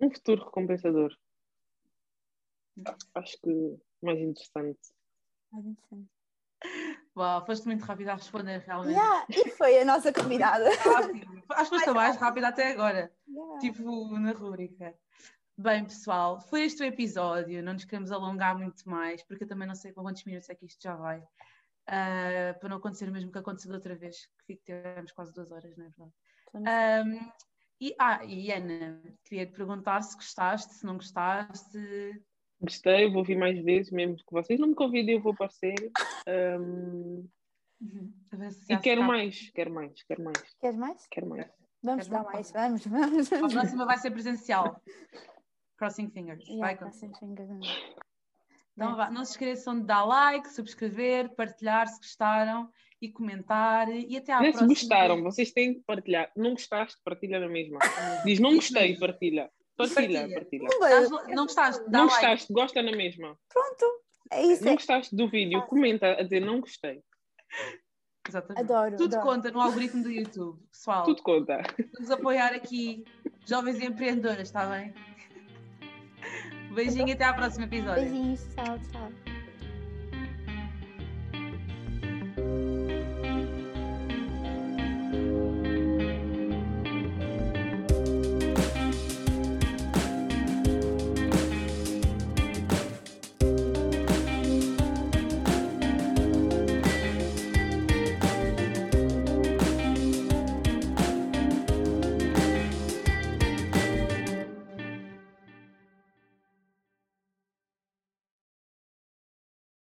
[SPEAKER 2] Um futuro recompensador. Acho que mais interessante.
[SPEAKER 1] Mais interessante.
[SPEAKER 3] Uau, foste muito rápida a responder, realmente.
[SPEAKER 1] Yeah, e foi a nossa convidada.
[SPEAKER 3] Acho que foste a mais rápida até agora.
[SPEAKER 1] Yeah.
[SPEAKER 3] Tipo, na rúbrica. Bem, pessoal, foi este o episódio. Não nos queremos alongar muito mais, porque eu também não sei com quantos minutos é que isto já vai. Ah, para não acontecer o mesmo que aconteceu da outra vez, que tivemos quase duas horas, não é verdade?
[SPEAKER 1] Não
[SPEAKER 3] Ahm, e, ah, e Ana, queria te perguntar se gostaste, se não gostaste.
[SPEAKER 2] Gostei, vou vir mais vezes, mesmo que vocês não me convidem, eu vou aparecer. Um,
[SPEAKER 3] se
[SPEAKER 2] e quero mais, quero mais, quero mais,
[SPEAKER 1] Queres mais?
[SPEAKER 2] quero mais.
[SPEAKER 1] Vamos
[SPEAKER 3] Queres
[SPEAKER 1] dar
[SPEAKER 3] mais?
[SPEAKER 1] mais, vamos, vamos.
[SPEAKER 3] A próxima vai ser presencial. [laughs] Crossing fingers.
[SPEAKER 1] Yeah,
[SPEAKER 3] vai
[SPEAKER 1] crossing fingers.
[SPEAKER 3] Então vá, não se esqueçam de dar like, subscrever, partilhar se gostaram e comentar. E até à
[SPEAKER 2] Não é se
[SPEAKER 3] próxima.
[SPEAKER 2] gostaram, vocês têm que partilhar. Não gostaste, partilha na mesma. [laughs] Diz não gostei, partilha. Partilha,
[SPEAKER 3] Partilha. Não gostaste? Dá
[SPEAKER 2] Não
[SPEAKER 3] like.
[SPEAKER 2] gostaste, gosta na mesma.
[SPEAKER 1] Pronto, é isso.
[SPEAKER 2] Não
[SPEAKER 1] é-
[SPEAKER 2] gostaste do vídeo, comenta a dizer não gostei. [laughs]
[SPEAKER 3] Exatamente.
[SPEAKER 1] Adoro,
[SPEAKER 3] Tudo
[SPEAKER 1] adoro.
[SPEAKER 3] conta no algoritmo do YouTube, pessoal.
[SPEAKER 2] Tudo conta.
[SPEAKER 3] Vamos apoiar aqui jovens empreendedoras, está bem? Beijinho e até ao próximo episódio.
[SPEAKER 1] Beijinhos, tchau, tchau.